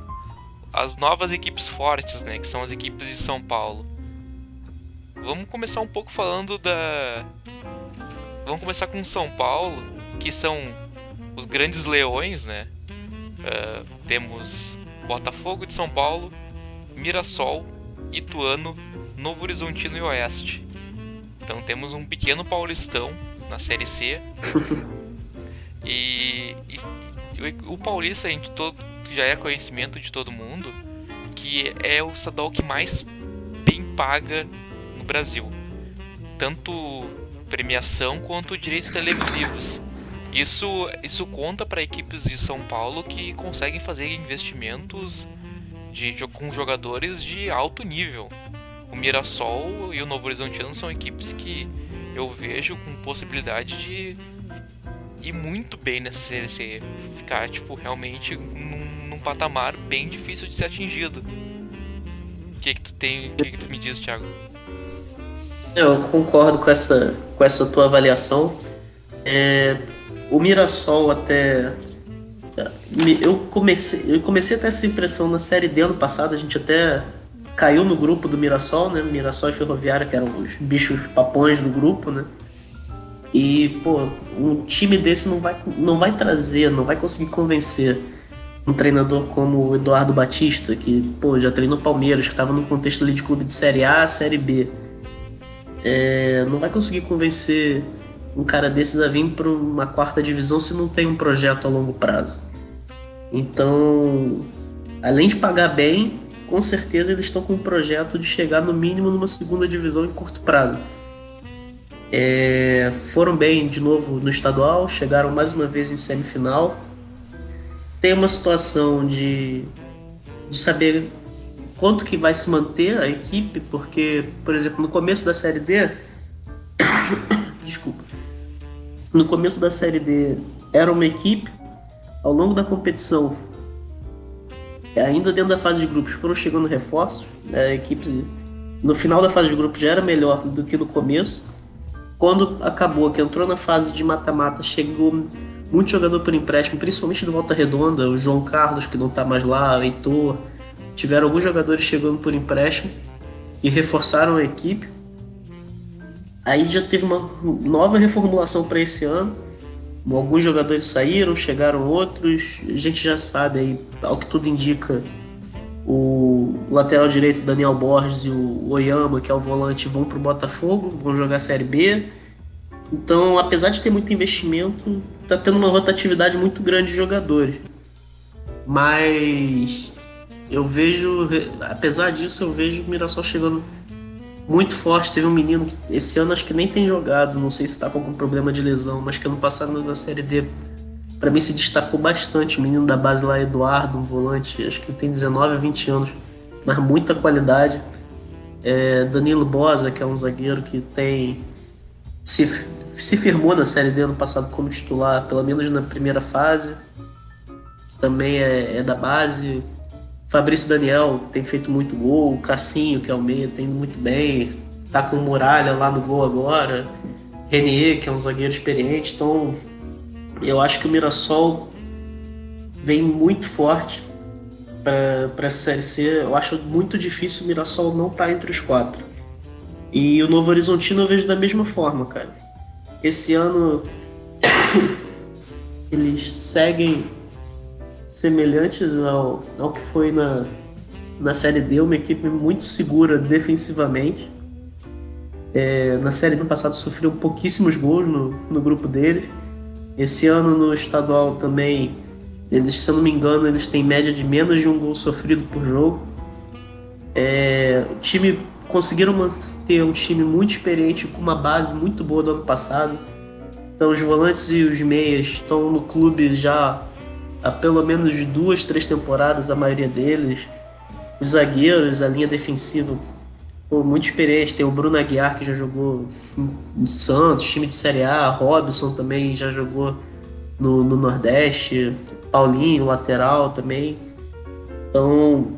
as novas equipes fortes, né? Que são as equipes de São Paulo. Vamos começar um pouco falando da. Vamos começar com São Paulo, que são os grandes leões, né? Uh, temos Botafogo de São Paulo, Mirassol, Ituano, Novo Horizontino e Oeste. Então temos um pequeno paulistão na Série C. *laughs* e, e, o Paulista a gente todo, já é conhecimento de todo mundo que é o estadual que mais bem paga Brasil. Tanto premiação quanto direitos televisivos. Isso, isso conta para equipes de São Paulo que conseguem fazer investimentos de, com jogadores de alto nível. O Mirassol e o Novo Horizontino são equipes que eu vejo com possibilidade de ir muito bem nessa série C. Ficar, tipo, realmente num, num patamar bem difícil de ser atingido. O que que tu tem, o que que tu me diz, Thiago? Eu concordo com essa, com essa tua avaliação. É, o Mirassol até. Eu comecei, eu comecei a ter essa impressão na série D ano passado, a gente até caiu no grupo do Mirassol, né? Mirassol e Ferroviária, que eram os bichos papões do grupo, né? E, pô, um time desse não vai, não vai trazer, não vai conseguir convencer um treinador como o Eduardo Batista, que, pô, já treinou Palmeiras, que estava no contexto ali de clube de Série A, Série B. É, não vai conseguir convencer um cara desses a vir para uma quarta divisão se não tem um projeto a longo prazo. Então, além de pagar bem, com certeza eles estão com um projeto de chegar no mínimo numa segunda divisão em curto prazo. É, foram bem de novo no estadual, chegaram mais uma vez em semifinal. Tem uma situação de de saber quanto que vai se manter a equipe, porque, por exemplo, no começo da série D, *coughs* desculpa, no começo da série D era uma equipe, ao longo da competição, ainda dentro da fase de grupos, foram chegando reforços, a equipe no final da fase de grupos já era melhor do que no começo. Quando acabou, que entrou na fase de mata-mata, chegou muito jogador por empréstimo, principalmente do Volta Redonda, o João Carlos, que não está mais lá, o Heitor, tiveram alguns jogadores chegando por empréstimo e reforçaram a equipe. Aí já teve uma nova reformulação para esse ano. Alguns jogadores saíram, chegaram outros. A gente já sabe aí, ao que tudo indica, o lateral direito Daniel Borges e o Oyama, que é o volante, vão para o Botafogo, vão jogar a Série B. Então, apesar de ter muito investimento, está tendo uma rotatividade muito grande de jogadores. Mas eu vejo, apesar disso, eu vejo o Mirassol chegando muito forte. Teve um menino que esse ano acho que nem tem jogado, não sei se está com algum problema de lesão, mas que ano passado na Série D, para mim se destacou bastante. O menino da base lá, Eduardo, um volante, acho que tem 19 a 20 anos, mas muita qualidade. É, Danilo Bosa, que é um zagueiro que tem se, se firmou na Série D ano passado como titular, pelo menos na primeira fase. Também é, é da base, Fabrício Daniel tem feito muito gol, o Cassinho, que é o meia, tem indo muito bem, tá com Muralha lá no gol agora, Renier, que é um zagueiro experiente, então eu acho que o Mirassol vem muito forte para essa Série C. Eu acho muito difícil o Mirassol não estar tá entre os quatro. E o Novo Horizontino eu vejo da mesma forma, cara. Esse ano *coughs* eles seguem semelhantes ao, ao que foi na, na Série D, uma equipe muito segura defensivamente. É, na Série do passado sofreu pouquíssimos gols no, no grupo dele. Esse ano no estadual também, eles, se eu não me engano, eles têm média de menos de um gol sofrido por jogo. É, o time conseguiram manter um time muito experiente com uma base muito boa do ano passado. Então os volantes e os meias estão no clube já há pelo menos duas, três temporadas, a maioria deles. Os zagueiros, a linha defensiva, pô, muito experiente. Tem o Bruno Aguiar, que já jogou no Santos, time de Série A. Robson também já jogou no, no Nordeste. Paulinho, lateral também. Então,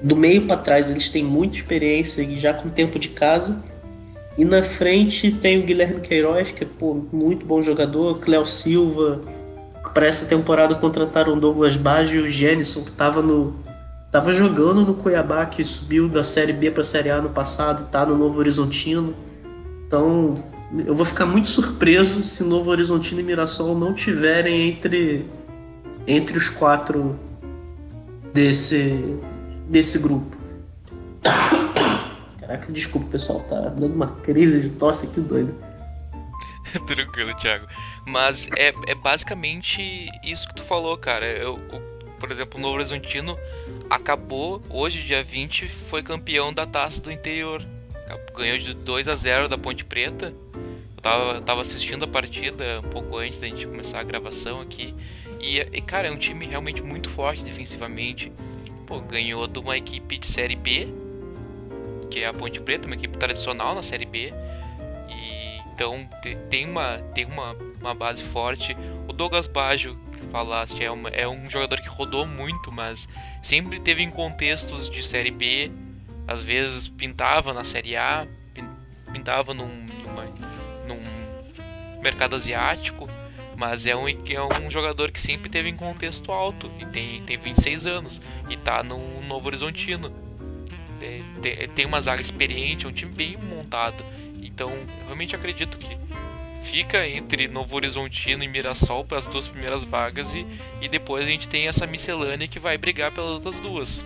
do meio para trás, eles têm muita experiência e já com tempo de casa. E na frente tem o Guilherme Queiroz, que é pô, muito bom jogador, Cléo Silva, para essa temporada contrataram Douglas Baggio e o Jenison, que estava no tava jogando no Cuiabá, que subiu da Série B para a Série A no passado, tá no Novo Horizontino. Então, eu vou ficar muito surpreso se Novo Horizontino e Mirassol não tiverem entre entre os quatro desse desse grupo. Caraca, desculpa, pessoal, tá dando uma crise de tosse aqui doido. *laughs* Tranquilo, Thiago. Mas é, é basicamente isso que tu falou, cara. Eu, por exemplo, o Novo Horizontino acabou, hoje, dia 20, foi campeão da taça do interior. Ganhou de 2 a 0 da Ponte Preta. Eu tava, tava assistindo a partida um pouco antes da gente começar a gravação aqui. E, e, cara, é um time realmente muito forte defensivamente. Pô, ganhou de uma equipe de Série B, que é a Ponte Preta, uma equipe tradicional na Série B então tem uma, tem uma, uma base forte. O Douglas Baggio, que falaste, é, uma, é um jogador que rodou muito, mas sempre teve em contextos de Série B. Às vezes pintava na Série A, pintava num, numa, num mercado asiático, mas é um, é um jogador que sempre teve em contexto alto e tem, tem 26 anos e tá no Novo Horizontino. Tem, tem uma zaga experiente, é um time bem montado. Então, realmente acredito que fica entre Novo Horizontino e Mirassol para as duas primeiras vagas e, e depois a gente tem essa miscelânea que vai brigar pelas outras duas.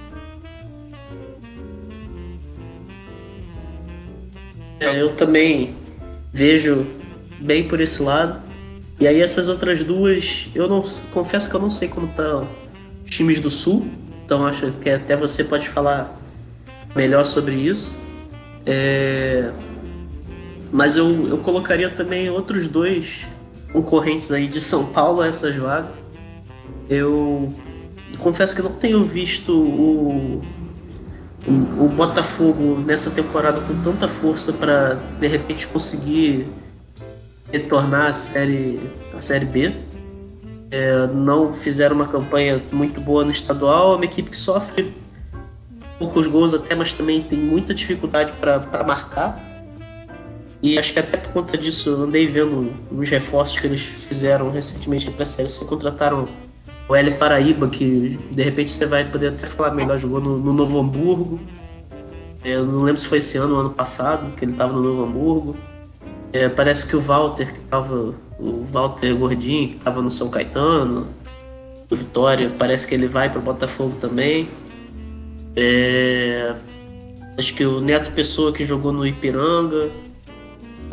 É, eu também vejo bem por esse lado. E aí essas outras duas, eu não confesso que eu não sei como estão os times do Sul, então acho que até você pode falar melhor sobre isso. É, mas eu, eu colocaria também outros dois concorrentes aí de São Paulo a essas vagas. Eu confesso que não tenho visto o, o, o Botafogo nessa temporada com tanta força para de repente conseguir retornar à série, à série B. É, não fizeram uma campanha muito boa no estadual, é uma equipe que sofre poucos gols até, mas também tem muita dificuldade para marcar. E acho que até por conta disso eu andei vendo os reforços que eles fizeram recentemente para a série. Você contrataram o L Paraíba, que de repente você vai poder até falar melhor, jogou no, no Novo Hamburgo. Eu não lembro se foi esse ano ou ano passado que ele estava no Novo Hamburgo. É, parece que o Walter, que estava. O Walter Gordinho, que estava no São Caetano, do Vitória, parece que ele vai para o Botafogo também. É, acho que o Neto Pessoa que jogou no Ipiranga.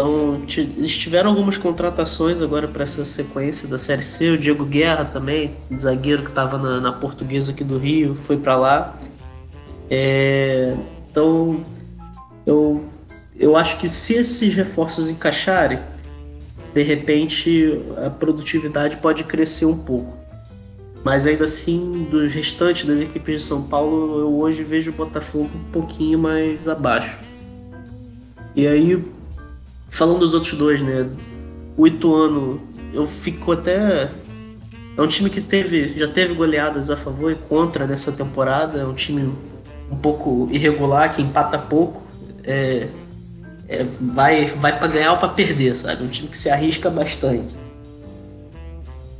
Então, eles tiveram algumas contratações agora para essa sequência da Série C. O Diego Guerra também, zagueiro que estava na, na, Portuguesa aqui do Rio, foi para lá. É, então, eu, eu acho que se esses reforços encaixarem, de repente a produtividade pode crescer um pouco. Mas ainda assim, dos restantes das equipes de São Paulo, eu hoje vejo o Botafogo um pouquinho mais abaixo. E aí, falando dos outros dois, né? O Ituano, eu fico até. É um time que teve, já teve goleadas a favor e contra nessa temporada. É um time um pouco irregular, que empata pouco. É, é, vai vai para ganhar ou para perder, sabe? Um time que se arrisca bastante.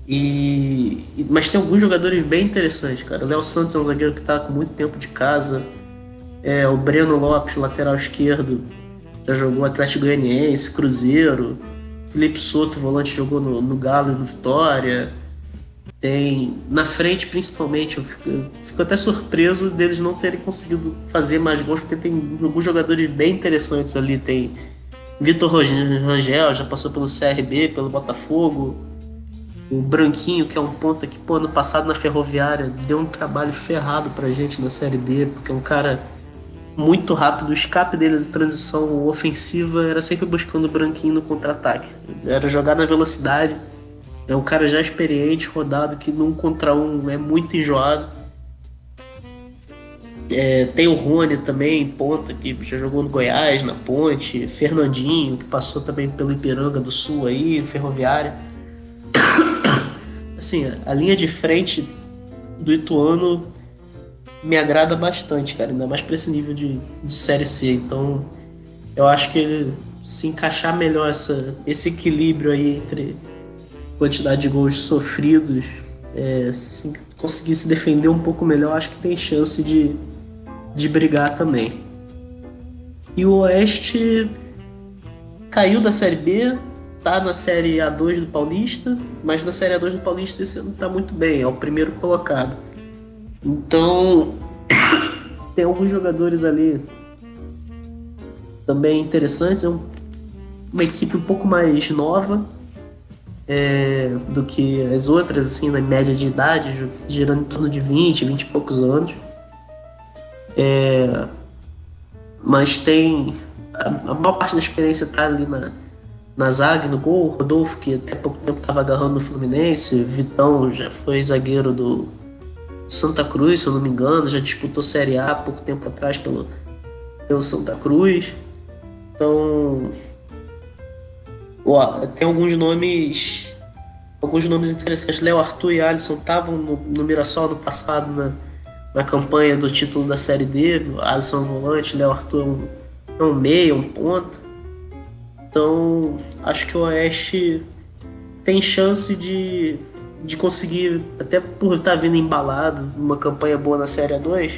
E, mas tem alguns jogadores bem interessantes, cara. O Léo Santos é um zagueiro que tá com muito tempo de casa. É, o Breno Lopes, lateral esquerdo, já jogou Atlético Goianiense, Cruzeiro. Felipe Soto, volante, jogou no, no Galo e no Vitória. Tem na frente, principalmente, eu fico, eu fico, até surpreso deles não terem conseguido fazer mais gols, porque tem alguns jogadores bem interessantes ali. Tem Vitor Rangel, já passou pelo CRB, pelo Botafogo o Branquinho, que é um ponta que, pô, ano passado na Ferroviária deu um trabalho ferrado pra gente na Série B, porque é um cara muito rápido, o escape dele de transição ofensiva era sempre buscando o Branquinho no contra-ataque. Era jogar na velocidade. É um cara já experiente, rodado, que num contra um é muito enjoado. É, tem o Rony também, ponta, que já jogou no Goiás, na Ponte. Fernandinho, que passou também pelo Ipiranga do Sul aí, Ferroviária *coughs* assim, a linha de frente do Ituano me agrada bastante, cara, ainda mais para esse nível de, de Série C. Então, eu acho que ele se encaixar melhor essa, esse equilíbrio aí entre quantidade de gols sofridos, é, se conseguir se defender um pouco melhor, acho que tem chance de, de brigar também. E o Oeste caiu da Série B, tá na Série A2 do Paulista, mas na Série A2 do Paulista esse ano tá muito bem, é o primeiro colocado. Então, *coughs* tem alguns jogadores ali também interessantes. É um, uma equipe um pouco mais nova é, do que as outras, assim, na média de idade, girando em torno de 20, 20 e poucos anos. É, mas tem. A, a maior parte da experiência tá ali na, na zaga, no gol, Rodolfo, que até pouco tempo estava agarrando no Fluminense, Vitão já foi zagueiro do Santa Cruz, se eu não me engano, já disputou Série A pouco tempo atrás pelo, pelo Santa Cruz. Então, tem alguns nomes alguns nomes interessantes. Léo Arthur e Alisson estavam no, no Mirassol no passado na, na campanha do título da Série D. Alisson é um volante, Léo Arthur é um, é um meia, um ponta. Então, acho que o Oeste tem chance de, de conseguir, até por estar vindo embalado, uma campanha boa na Série 2,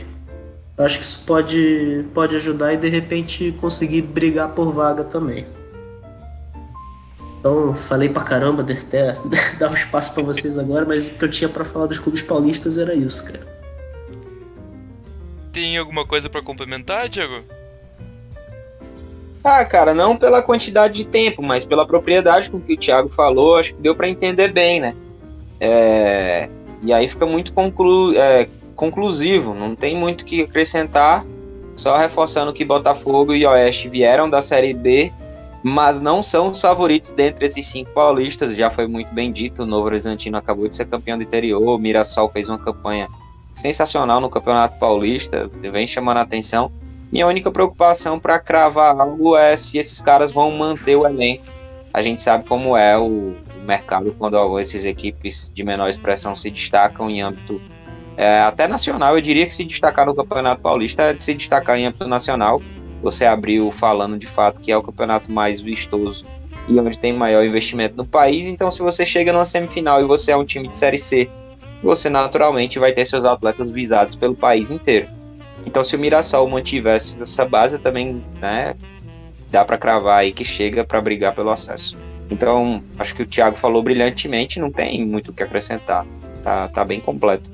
acho que isso pode, pode ajudar e de repente conseguir brigar por vaga também. Então, falei pra caramba, de até *laughs* dar um espaço para vocês agora, mas o que eu tinha para falar dos clubes paulistas era isso, cara. Tem alguma coisa para complementar, Diego? Ah, cara, não pela quantidade de tempo, mas pela propriedade com que o Thiago falou, acho que deu para entender bem, né? É... E aí fica muito conclu... É, conclusivo, não tem muito que acrescentar, só reforçando que Botafogo e Oeste vieram da Série B, mas não são os favoritos dentre esses cinco paulistas, já foi muito bem dito, o Novo Horizontino acabou de ser campeão do interior, o Mirassol fez uma campanha sensacional no Campeonato Paulista, vem chamando a atenção. Minha única preocupação para cravar algo é se esses caras vão manter o elenco. A gente sabe como é o mercado quando essas equipes de menor expressão se destacam em âmbito é, até nacional. Eu diria que se destacar no Campeonato Paulista é de se destacar em âmbito nacional. Você abriu falando de fato que é o campeonato mais vistoso e onde tem maior investimento no país. Então, se você chega numa semifinal e você é um time de Série C, você naturalmente vai ter seus atletas visados pelo país inteiro. Então, se o Mirassol mantivesse essa base, também né, dá para cravar aí que chega para brigar pelo acesso. Então, acho que o Thiago falou brilhantemente, não tem muito o que acrescentar. Tá, tá bem completo.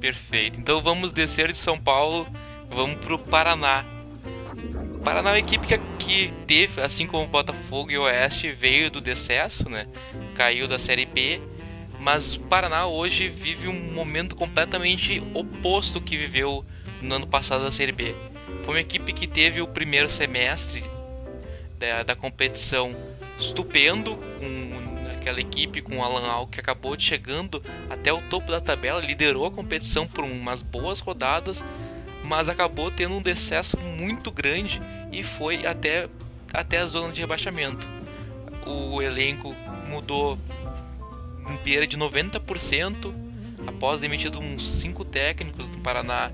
Perfeito. Então vamos descer de São Paulo, vamos pro Paraná. O Paraná é uma equipe que, que teve, assim como o Botafogo e o Oeste, veio do decesso, né? Caiu da Série B. Mas o Paraná hoje vive um momento completamente oposto que viveu no ano passado da Série B. Foi uma equipe que teve o primeiro semestre da, da competição estupendo, com aquela equipe com o Alan Al que acabou chegando até o topo da tabela, liderou a competição por umas boas rodadas, mas acabou tendo um decesso muito grande e foi até, até a zona de rebaixamento. O elenco mudou em beira de 90% após demitido uns 5 técnicos do Paraná.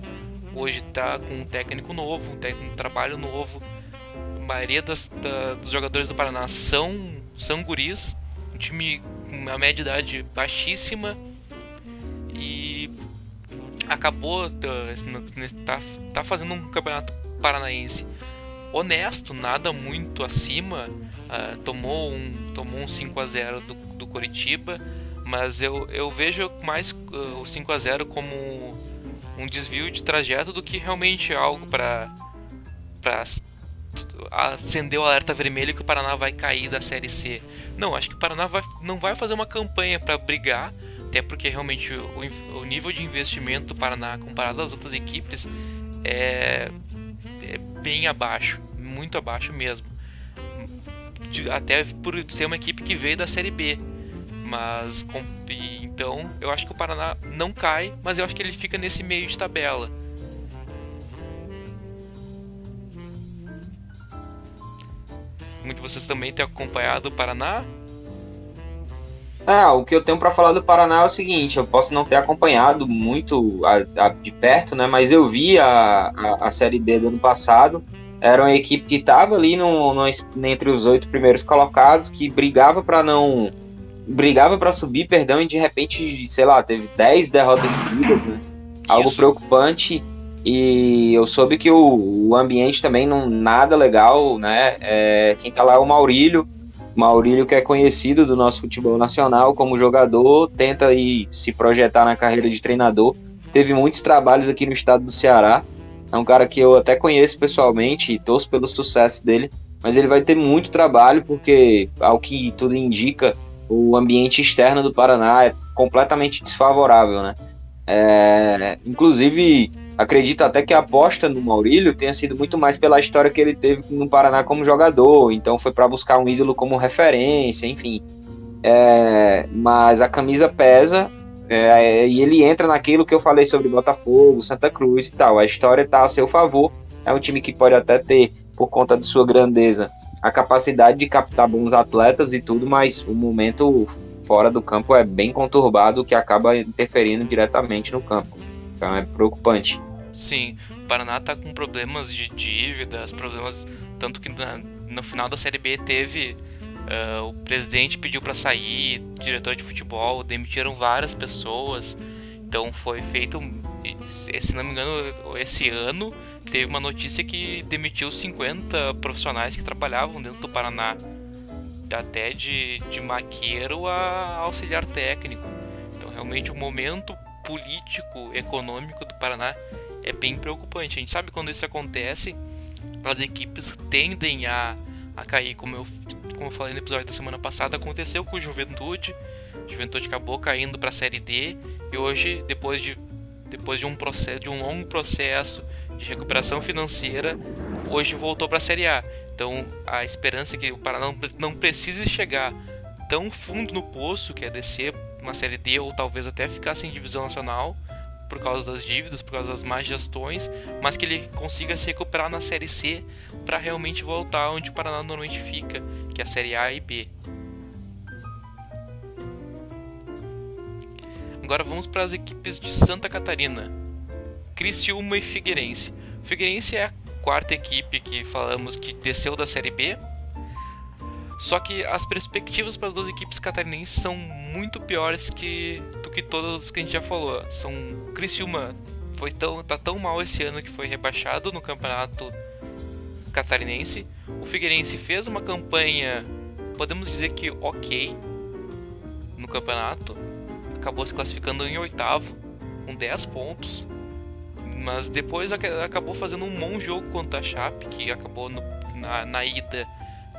Hoje está com um técnico novo, um técnico um trabalho novo maioria das, da, dos jogadores do Paraná são, são guris, um time com uma média de idade baixíssima e acabou tá, tá, tá fazendo um campeonato paranaense honesto, nada muito acima. Uh, tomou um, tomou um 5 a 0 do, do Coritiba, mas eu, eu vejo mais uh, o 5 a 0 como um desvio de trajeto do que realmente algo para acendeu o alerta vermelho que o Paraná vai cair da Série C. Não, acho que o Paraná vai, não vai fazer uma campanha para brigar, até porque realmente o, o, nível de investimento do Paraná comparado às outras equipes é, é bem abaixo, muito abaixo mesmo. De, até por ser uma equipe que veio da Série B. Mas com, então eu acho que o Paraná não cai, mas eu acho que ele fica nesse meio de tabela muito vocês também têm acompanhado o Paraná? Ah, o que eu tenho para falar do Paraná é o seguinte, eu posso não ter acompanhado muito a, a, de perto, né? Mas eu vi a, a, a, Série B do ano passado. Era uma equipe que estava ali no, no, entre os oito primeiros colocados, que brigava para não. brigava para subir, perdão, e de repente, sei lá, teve dez derrotas seguidas, né? Algo preocupante. E eu soube que o, o ambiente também não nada legal, né? É, quem tá lá é o Maurílio. Maurílio, que é conhecido do nosso futebol nacional como jogador, tenta aí se projetar na carreira de treinador. Teve muitos trabalhos aqui no estado do Ceará. É um cara que eu até conheço pessoalmente e torço pelo sucesso dele. Mas ele vai ter muito trabalho, porque, ao que tudo indica, o ambiente externo do Paraná é completamente desfavorável, né? É, inclusive, acredito até que a aposta no Maurílio tenha sido muito mais pela história que ele teve no Paraná como jogador, então foi para buscar um ídolo como referência, enfim. É, mas a camisa pesa é, e ele entra naquilo que eu falei sobre Botafogo, Santa Cruz e tal. A história está a seu favor. É um time que pode até ter, por conta de sua grandeza, a capacidade de captar bons atletas e tudo, mas o momento fora do campo é bem conturbado, que acaba interferindo diretamente no campo. Então é preocupante. Sim, o Paraná tá com problemas de dívidas, problemas. Tanto que na, no final da Série B teve. Uh, o presidente pediu para sair, diretor de futebol, demitiram várias pessoas. Então foi feito. Se não me engano, esse ano teve uma notícia que demitiu 50 profissionais que trabalhavam dentro do Paraná. Até de, de maqueiro a auxiliar técnico. Então realmente o momento político, econômico do Paraná é bem preocupante. A gente sabe quando isso acontece, as equipes tendem a, a cair, como eu, como eu falei no episódio da semana passada, aconteceu com o Juventude. O Juventude acabou caindo para a Série D e hoje, depois de, depois de um processo, de um longo processo de recuperação financeira, hoje voltou para a Série A. Então, a esperança é que o Paraná não, precise chegar tão fundo no poço, que é descer uma série D ou talvez até ficar sem divisão nacional por causa das dívidas, por causa das más gestões, mas que ele consiga se recuperar na Série C para realmente voltar onde o Paraná normalmente fica, que é a Série A e B. Agora vamos para as equipes de Santa Catarina. Criciúma e Figueirense. Figueirense é a quarta equipe que falamos que desceu da Série B. Só que as perspectivas para as duas equipes catarinenses são muito piores que, do que todas que a gente já falou. São Criciúma foi tão, tá tão mal esse ano que foi rebaixado no campeonato catarinense. O Figueirense fez uma campanha, podemos dizer que ok no campeonato, acabou se classificando em oitavo, com 10 pontos. Mas depois acabou fazendo um bom jogo contra a Chape, que acabou no, na, na, ida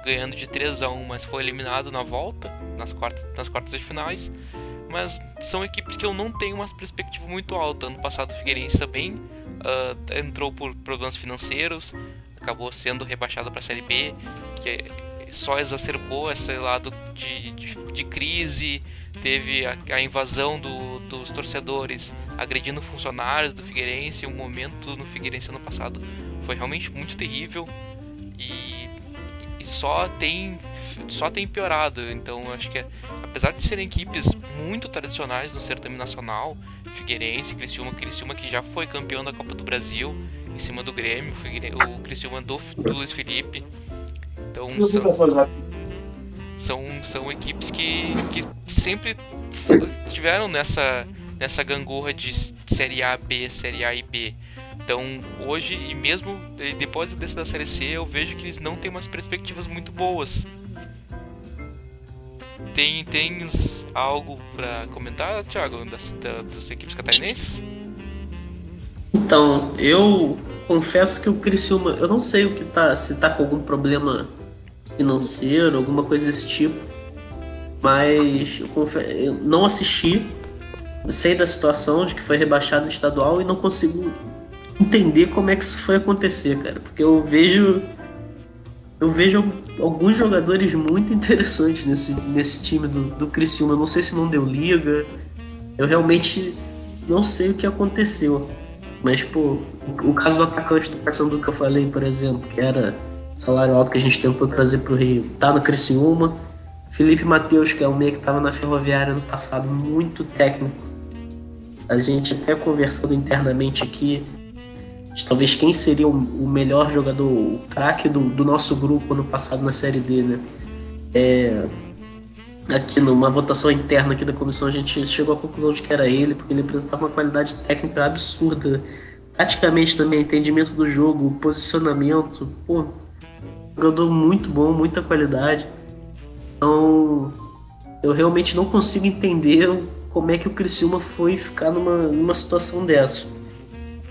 ganhando de 3 a 1 mas foi eliminado na volta, nas quartas, nas quartas de finais. Mas são equipes que eu não tenho uma perspectiva muito alta. Ano passado o Figueirense também uh, entrou por problemas financeiros, acabou sendo rebaixado para a Série B, que só exacerbou esse lado de, de, de crise teve a, a invasão do, dos torcedores agredindo funcionários do Figueirense. Um momento no Figueirense ano passado foi realmente muito terrível e só tem só tem piorado. Então acho que apesar de serem equipes muito tradicionais no certame nacional, Figueirense, Criciúma, Criciúma que já foi campeão da Copa do Brasil em cima do Grêmio, o, Criciúma do, do Luiz Felipe. Então são, são, são equipes que, que sempre tiveram nessa, nessa gangorra de Série A, B, Série A e B. Então, hoje, e mesmo depois da Série C, eu vejo que eles não têm umas perspectivas muito boas. Tem, tens algo para comentar, Thiago, das, das equipes catarinenses? Então, eu confesso que o Criciúma, eu não sei o que tá, se tá com algum problema financeiro, alguma coisa desse tipo. Mas eu, eu não assisti, sei da situação de que foi rebaixado estadual e não consigo entender como é que isso foi acontecer, cara. Porque eu vejo. Eu vejo alguns jogadores muito *laughs* interessantes nesse, nesse time do, do Criciúma. Eu não sei se não deu liga. Eu realmente não sei o que aconteceu. Mas, pô, o caso do atacante do Paysandu que eu falei, por exemplo, que era salário alto que a gente tentou trazer para o Rio, tá no Criciúma. Felipe Matheus, que é o meio que estava na Ferroviária no passado, muito técnico. A gente até conversando internamente aqui, talvez quem seria o melhor jogador, o craque do, do, nosso grupo no passado na Série D, né? É, aqui numa votação interna aqui da comissão a gente chegou à conclusão de que era ele, porque ele apresentava uma qualidade técnica absurda. Taticamente também, entendimento do jogo, posicionamento, pô, jogador muito bom, muita qualidade. Então, eu realmente não consigo entender como é que o Criciúma foi ficar numa, numa situação dessa.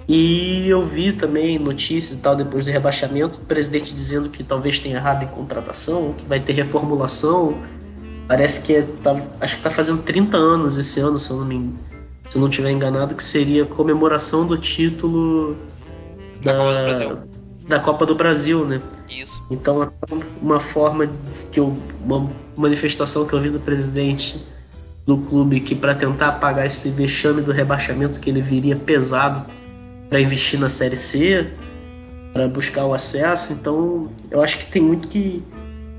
E eu vi também notícias e tal depois do rebaixamento, o presidente dizendo que talvez tenha errado em contratação, que vai ter reformulação. Parece que é, tá, acho que está fazendo 30 anos esse ano, se eu não me se eu não estiver enganado, que seria comemoração do título da, da Copa do Brasil, da Copa do Brasil né? Isso. Então, uma forma que eu, uma manifestação que eu vi do presidente do clube que para tentar apagar esse vexame do rebaixamento que ele viria pesado para investir na Série C, para buscar o acesso. Então, eu acho que tem muito que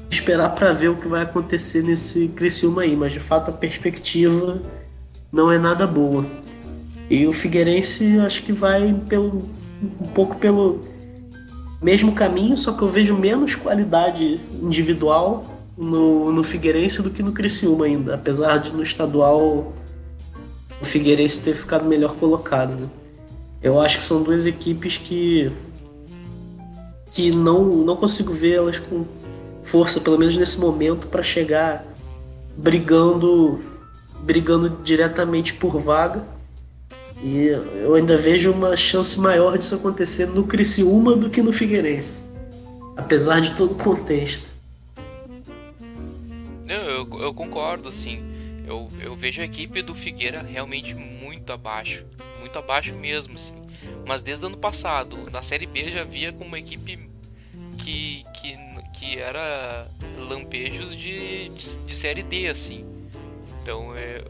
esperar para ver o que vai acontecer nesse Criciúma aí, mas de fato a perspectiva não é nada boa. E o Figueirense acho que vai pelo um pouco pelo mesmo caminho, só que eu vejo menos qualidade individual no, no Figueirense do que no Criciúma ainda, apesar de no estadual o Figueirense ter ficado melhor colocado. Né? Eu acho que são duas equipes que que não, não consigo ver elas com força, pelo menos nesse momento, para chegar brigando brigando diretamente por vaga e eu ainda vejo uma chance maior disso acontecer no Criciúma do que no Figueirense. Apesar de todo o contexto. Não, eu, eu concordo, assim. Eu, eu vejo a equipe do Figueira realmente muito abaixo. Muito abaixo mesmo, assim. Mas desde o ano passado, na Série B já via como uma equipe que, que, que era lampejos de, de, de Série D, assim. Então eu, é,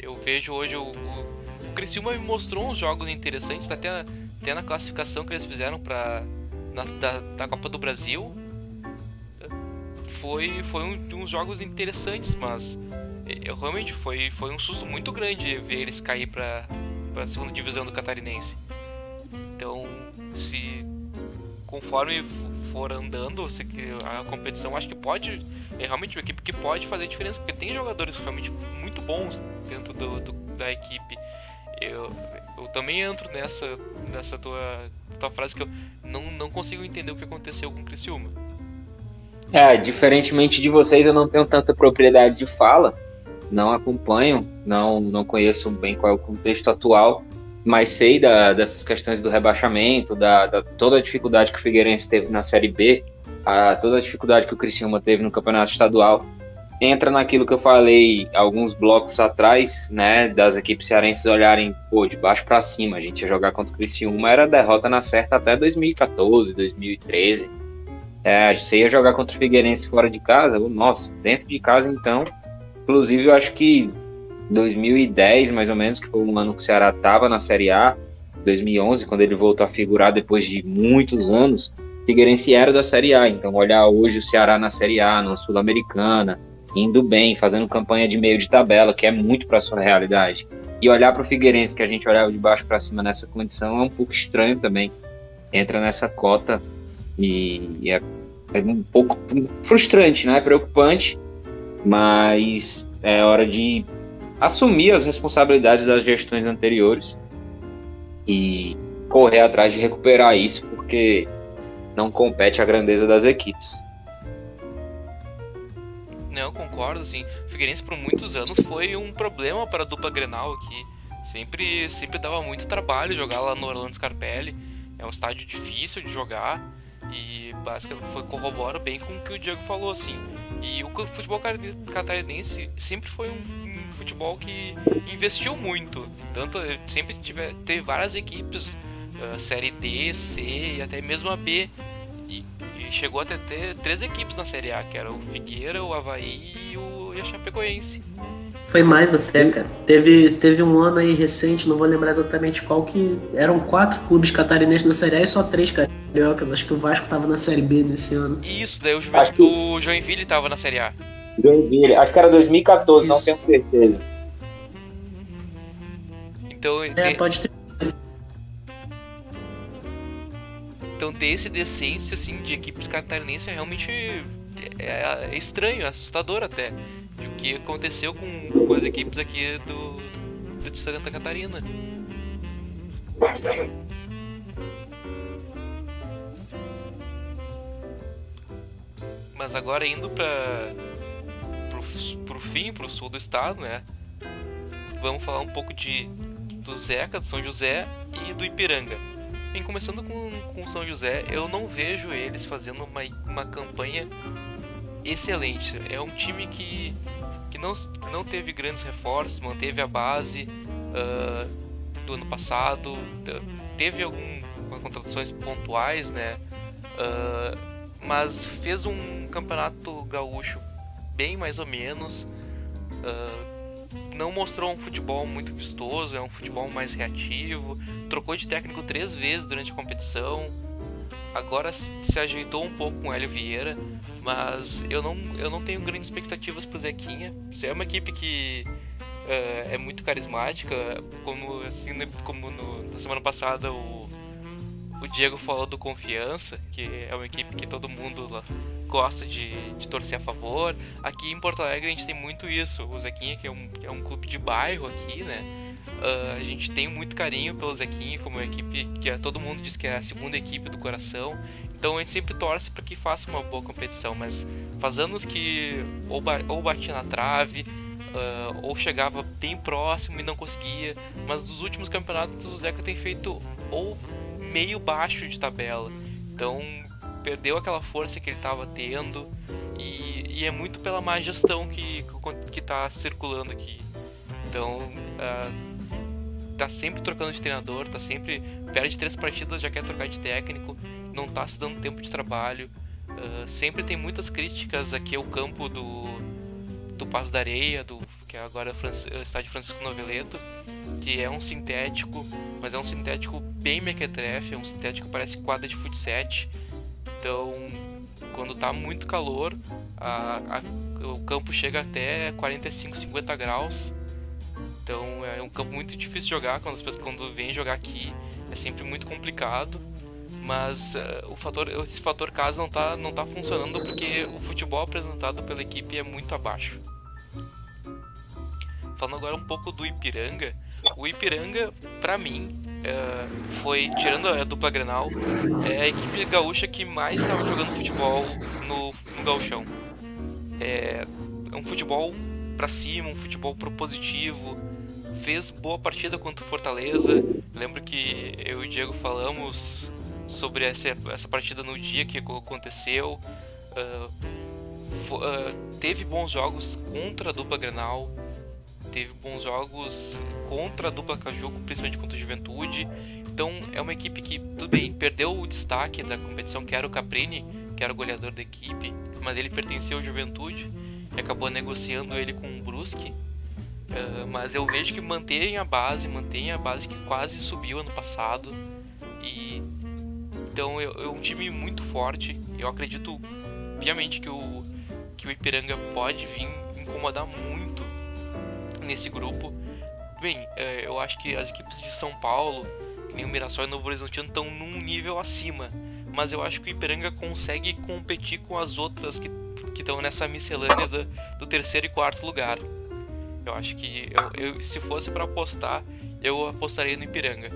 eu vejo hoje o, o Criciúma mostrou uns jogos interessantes, até, até na classificação que eles fizeram para da, da Copa do Brasil. Foi, foi um, uns jogos interessantes, mas eu, realmente foi, foi um susto muito grande ver eles cair para a segunda divisão do Catarinense. Então, se conforme for andando se, a competição, acho que pode. É realmente uma equipe que pode fazer diferença, porque tem jogadores realmente muito bons dentro do, do da equipe. Eu, eu também entro nessa, nessa tua, tua frase que eu não, não consigo entender o que aconteceu com o Criciúma. É, diferentemente de vocês, eu não tenho tanta propriedade de fala, não acompanho, não, não conheço bem qual é o contexto atual, mas sei da, dessas questões do rebaixamento, da, da, toda a dificuldade que o Figueirense teve na Série B, a, toda a dificuldade que o Criciúma teve no Campeonato Estadual entra naquilo que eu falei alguns blocos atrás, né, das equipes cearenses olharem, pô, de baixo para cima, a gente ia jogar contra o Criciúma, era derrota na certa até 2014, 2013. É, você ia jogar contra o Figueirense fora de casa, nossa, dentro de casa então, inclusive eu acho que 2010, mais ou menos, que foi um ano que o Ceará tava na Série A, 2011, quando ele voltou a figurar depois de muitos anos, Figueirense era da Série A, então olhar hoje o Ceará na Série A, na Sul-Americana, indo bem, fazendo campanha de meio de tabela, que é muito para sua realidade. E olhar para o Figueirense, que a gente olhava de baixo para cima nessa condição, é um pouco estranho também. Entra nessa cota e, é, é, um pouco frustrante, né? Preocupante, mas é hora de assumir as responsabilidades das gestões anteriores e correr atrás de recuperar isso, porque não compete a grandeza das equipes. Não, concordo, assim. Figueirense por muitos anos foi um problema para a dupla Grenal aqui. Sempre, sempre dava muito trabalho jogar lá no Orlando Scarpelli. É um estádio difícil de jogar e basicamente foi corrobora bem com o que o Diego falou, assim. E o futebol catarinense sempre foi um, um futebol que investiu muito. Tanto sempre tive, teve várias equipes, uh, série D, C e até mesmo a B. E chegou até ter três equipes na Série A, que era o Figueira, o Havaí e o e a Chapecoense. Foi mais até, cara. Teve, teve um ano aí recente, não vou lembrar exatamente qual, que eram quatro clubes catarinenses na Série A e só três cariocas. Acho que o Vasco tava na Série B nesse ano. Isso, daí o, Ju... que... o Joinville tava na Série A. Joinville, acho que era 2014, Isso. não tenho certeza. Então, é, pode ter Então ter esse decência assim de equipes catarinenses é realmente é, é estranho, é assustador até. O que aconteceu com, com as equipes aqui do, do de Santa Catarina. Mas agora indo para pro, pro fim, pro sul do estado, né? Vamos falar um pouco de do Zeca, do São José e do Ipiranga. Bem, começando com, com São José, eu não vejo eles fazendo uma, uma campanha excelente. É um time que, que não, não teve grandes reforços, manteve a base uh, do ano passado, teve algumas contratações pontuais, né? Uh, mas fez um campeonato gaúcho bem mais ou menos. Uh, não mostrou um futebol muito vistoso, é um futebol mais reativo. Trocou de técnico três vezes durante a competição. Agora se ajeitou um pouco com o Hélio Vieira, mas eu não, eu não tenho grandes expectativas pro Zequinha. É uma equipe que uh, é muito carismática, como, assim, como no, na semana passada o, o Diego falou do Confiança, que é uma equipe que todo mundo lá gosta de, de torcer a favor. Aqui em Porto Alegre a gente tem muito isso. O Zequinha, que é um, é um clube de bairro aqui, né? Uh, a gente tem muito carinho pelo Zequinha, como uma equipe que é, todo mundo diz que é a segunda equipe do coração. Então a gente sempre torce para que faça uma boa competição, mas faz anos que ou, ba ou batia na trave, uh, ou chegava bem próximo e não conseguia. Mas dos últimos campeonatos o Zeca tem feito ou meio baixo de tabela. Então perdeu aquela força que ele estava tendo e, e, é muito pela má gestão que que está circulando aqui. Então uh, tá sempre trocando de treinador, tá sempre perde três partidas já quer trocar de técnico, não tá se dando tempo de trabalho. Uh, sempre tem muitas críticas aqui ao campo do do Passo da Areia, do que é agora o estádio Francisco Noveleto, que é um sintético, mas é um sintético bem mequetrefe, é um sintético que parece quadra de futsal. Então, quando tá muito calor, a, a, o campo chega até 45, 50 graus. Então é um campo muito difícil de jogar quando as pessoas quando vêm jogar aqui é sempre muito complicado. Mas uh, o fator, esse fator casa não tá, não tá funcionando porque o futebol apresentado pela equipe é muito abaixo. Falando agora um pouco do Ipiranga, o Ipiranga, para mim, uh, foi, tirando a dupla Grenal, é a equipe gaúcha que mais estava jogando futebol no, no gauchão. É, é um futebol para cima, um futebol propositivo, fez boa partida contra o Fortaleza. Lembro que eu e o Diego falamos sobre essa, essa partida no dia que aconteceu. Uh, uh, teve bons jogos contra a dupla Grenal, teve bons jogos contra a dupla Cajuco, principalmente contra a Juventude. Então é uma equipe que, tudo bem, perdeu o destaque da competição, que era o Caprini, que era o goleador da equipe, mas ele pertenceu à Juventude acabou negociando ele com o Brusque. Uh, mas eu vejo que mantém a base, mantém a base que quase subiu ano passado. E então é, é um time muito forte. Eu acredito piamente que o, que o Ipiranga pode vir incomodar muito nesse grupo. Bem, é, eu acho que as equipes de São Paulo, que nem o Mirassol e o Novo Horizontino, estão num nível acima. Mas eu acho que o Ipiranga consegue competir com as outras que estão nessa miscelânea do, do, terceiro e quarto lugar. Eu acho que eu, eu se fosse para apostar, eu apostaria no Ipiranga.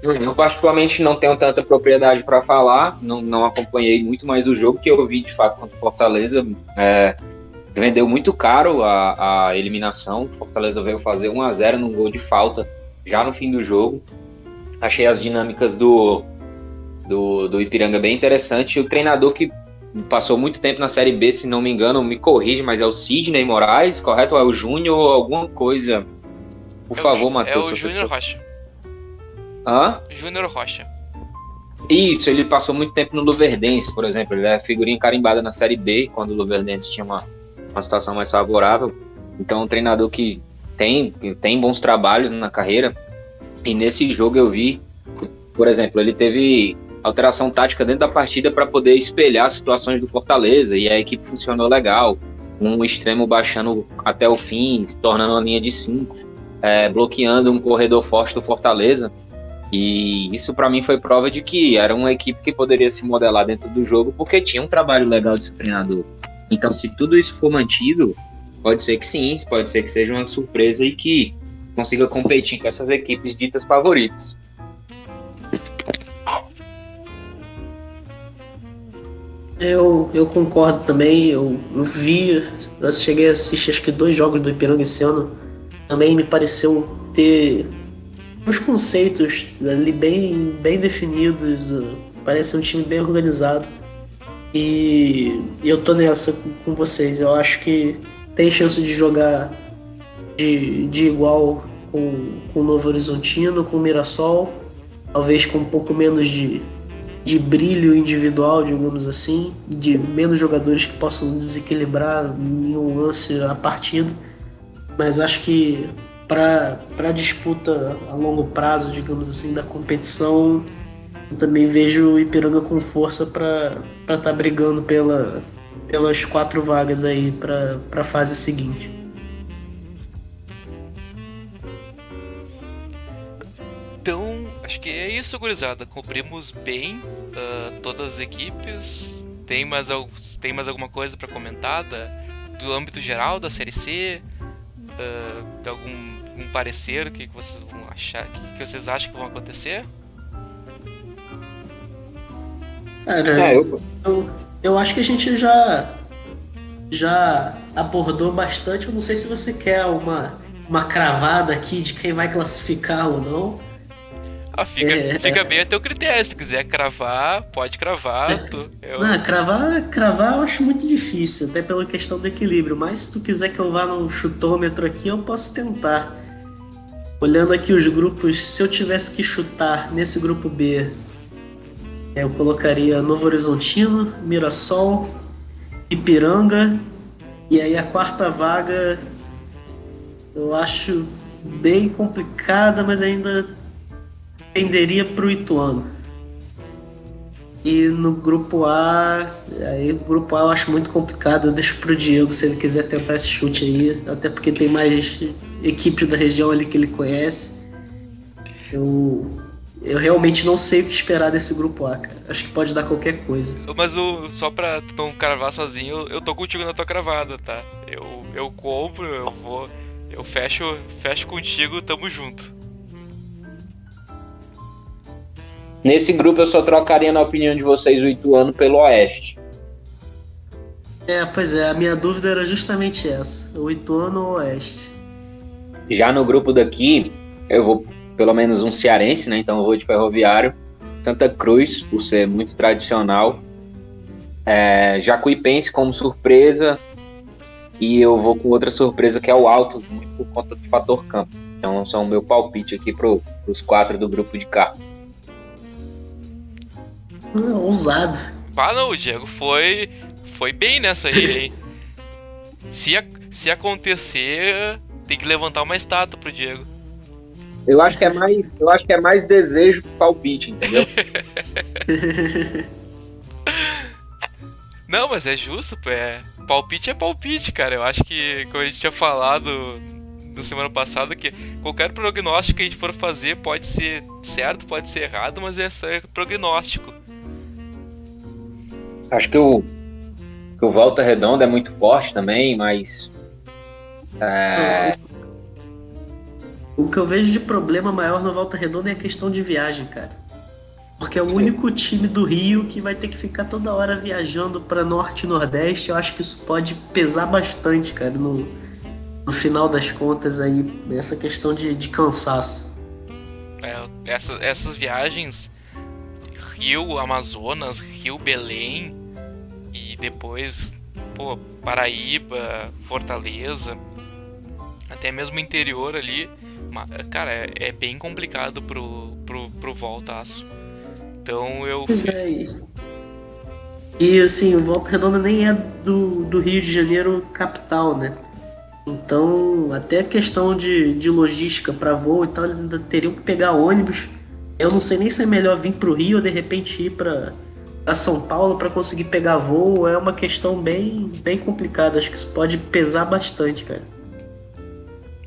Eu particularmente não tenho tanta propriedade para falar, não, não acompanhei muito mais o jogo que eu vi de fato contra o Fortaleza. É, vendeu muito caro a, a eliminação. Fortaleza veio fazer 1 a 0 num gol de falta já no fim do jogo. Achei as dinâmicas do, do, do Ipiranga bem interessante. O treinador que passou muito tempo na Série B, se não me engano, me corrige, mas é o Sidney Moraes, correto? Ou é o Júnior ou alguma coisa? Por é favor, Matheus. É o Júnior Rocha. Hã? Júnior Rocha. Isso, ele passou muito tempo no Luverdense, por exemplo. Ele é figurinha carimbada na Série B, quando o Luverdense tinha uma, uma situação mais favorável. Então, um treinador que tem, que tem bons trabalhos na carreira. E nesse jogo eu vi, por exemplo, ele teve alteração tática dentro da partida para poder espelhar as situações do Fortaleza e a equipe funcionou legal. Um extremo baixando até o fim, se tornando uma linha de cinco, é, bloqueando um corredor forte do Fortaleza. E isso para mim foi prova de que era uma equipe que poderia se modelar dentro do jogo porque tinha um trabalho legal de treinador. Então, se tudo isso for mantido, pode ser que sim, pode ser que seja uma surpresa e que consiga competir com essas equipes ditas favoritas. Eu, eu concordo também, eu, eu vi, eu cheguei a assistir acho que dois jogos do Ipiranga esse ano, também me pareceu ter uns conceitos ali bem, bem definidos, uh, parece um time bem organizado. E eu tô nessa com, com vocês. Eu acho que tem chance de jogar de, de igual com, com o Novo Horizontino, com o Mirassol, talvez com um pouco menos de, de brilho individual, digamos assim, de menos jogadores que possam desequilibrar em um lance a partida. Mas acho que para a disputa a longo prazo, digamos assim, da competição, eu também vejo o Ipiranga com força para estar tá brigando pela, pelas quatro vagas aí para a fase seguinte. Acho que é isso, gurizada. Cobrimos bem uh, todas as equipes. Tem mais, tem mais alguma coisa para comentar da, do âmbito geral da Série C? Uh, de algum um parecer, o que, que vocês vão achar, o que, que vocês acham que vão acontecer? Cara, é, eu... eu... Eu, acho que a gente já já abordou bastante. Eu não sei se você quer uma, uma cravada aqui de quem vai classificar ou não. Ah, fica, é, fica bem a teu critério. Se tu quiser cravar, pode cravar. É, tu, eu... Não, cravar, cravar eu acho muito difícil, até pela questão do equilíbrio. Mas se tu quiser que eu vá no chutômetro aqui, eu posso tentar. Olhando aqui os grupos, se eu tivesse que chutar nesse grupo B, é, eu colocaria Novo Horizontino, Mirassol, Ipiranga E aí a quarta vaga eu acho bem complicada, mas ainda tenderia para o Ituano. E no grupo A, aí o grupo A eu acho muito complicado, eu deixo pro Diego se ele quiser tentar esse chute aí, até porque tem mais equipe da região ali que ele conhece. Eu, eu realmente não sei o que esperar desse grupo A, cara. Acho que pode dar qualquer coisa. Mas o, só pra não cravar sozinho, eu tô contigo na tua cravada, tá? Eu, eu compro, eu vou. Eu fecho, fecho contigo, tamo junto. Nesse grupo eu só trocaria na opinião de vocês o Ituano pelo Oeste. É, pois é, a minha dúvida era justamente essa: o Ituano ou Oeste. Já no grupo daqui, eu vou pelo menos um cearense, né? Então eu vou de Ferroviário. Santa Cruz, por ser muito tradicional. É, Jacuipense como surpresa. E eu vou com outra surpresa que é o Alto, muito por conta do fator campo. Então são o meu palpite aqui para os quatro do grupo de cá. Hum, ousado. Ah, não, o Diego foi, foi bem nessa aí, hein? *laughs* se, se acontecer, tem que levantar uma estátua pro Diego. Eu acho que é mais, eu acho que é mais desejo que palpite, entendeu? *laughs* Não, mas é justo, é. Palpite é palpite, cara. Eu acho que, como a gente tinha falado na semana passada, que qualquer prognóstico que a gente for fazer pode ser certo, pode ser errado, mas é só prognóstico. Acho que o, que o Volta Redonda é muito forte também, mas. É... O que eu vejo de problema maior no Volta Redonda é a questão de viagem, cara. Porque é o único time do Rio que vai ter que ficar toda hora viajando para norte e nordeste. Eu acho que isso pode pesar bastante, cara, no, no final das contas aí, essa questão de, de cansaço. É, essa, essas viagens Rio Amazonas, Rio Belém e depois pô, Paraíba, Fortaleza, até mesmo interior ali, cara, é, é bem complicado pro, pro, pro voltaço. Então eu. É. E assim, Volta Redonda nem é do, do Rio de Janeiro capital, né? Então, até a questão de, de logística para voo e tal, eles ainda teriam que pegar ônibus eu não sei nem se é melhor vir para o Rio ou de repente ir para São Paulo para conseguir pegar voo. É uma questão bem, bem complicada. Acho que isso pode pesar bastante, cara.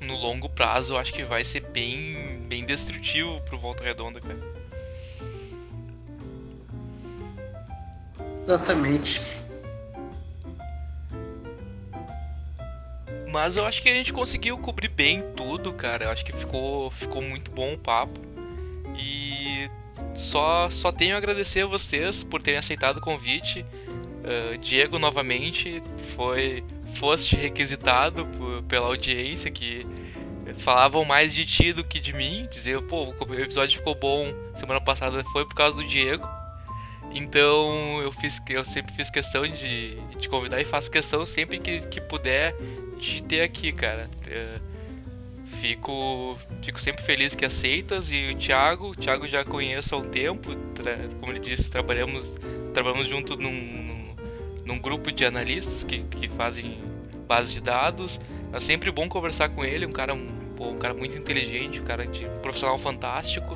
No longo prazo, eu acho que vai ser bem, bem destrutivo pro Volta Redonda, cara. Exatamente. Mas eu acho que a gente conseguiu cobrir bem tudo, cara. Eu acho que ficou, ficou muito bom o papo. Só, só tenho a agradecer a vocês por terem aceitado o convite. Uh, Diego, novamente, foi foste requisitado por, pela audiência que falavam mais de ti do que de mim. Dizer, pô, o episódio ficou bom semana passada foi por causa do Diego. Então eu fiz eu sempre fiz questão de te convidar e faço questão sempre que, que puder de ter aqui, cara. Uh, fico, fico sempre feliz que aceitas e o Thiago, o Thiago já conheço há um tempo, como ele disse, trabalhamos, trabalhamos junto num, num, num, grupo de analistas que, que fazem base de dados. É sempre bom conversar com ele, um cara, um, um cara muito inteligente, um cara de um profissional fantástico.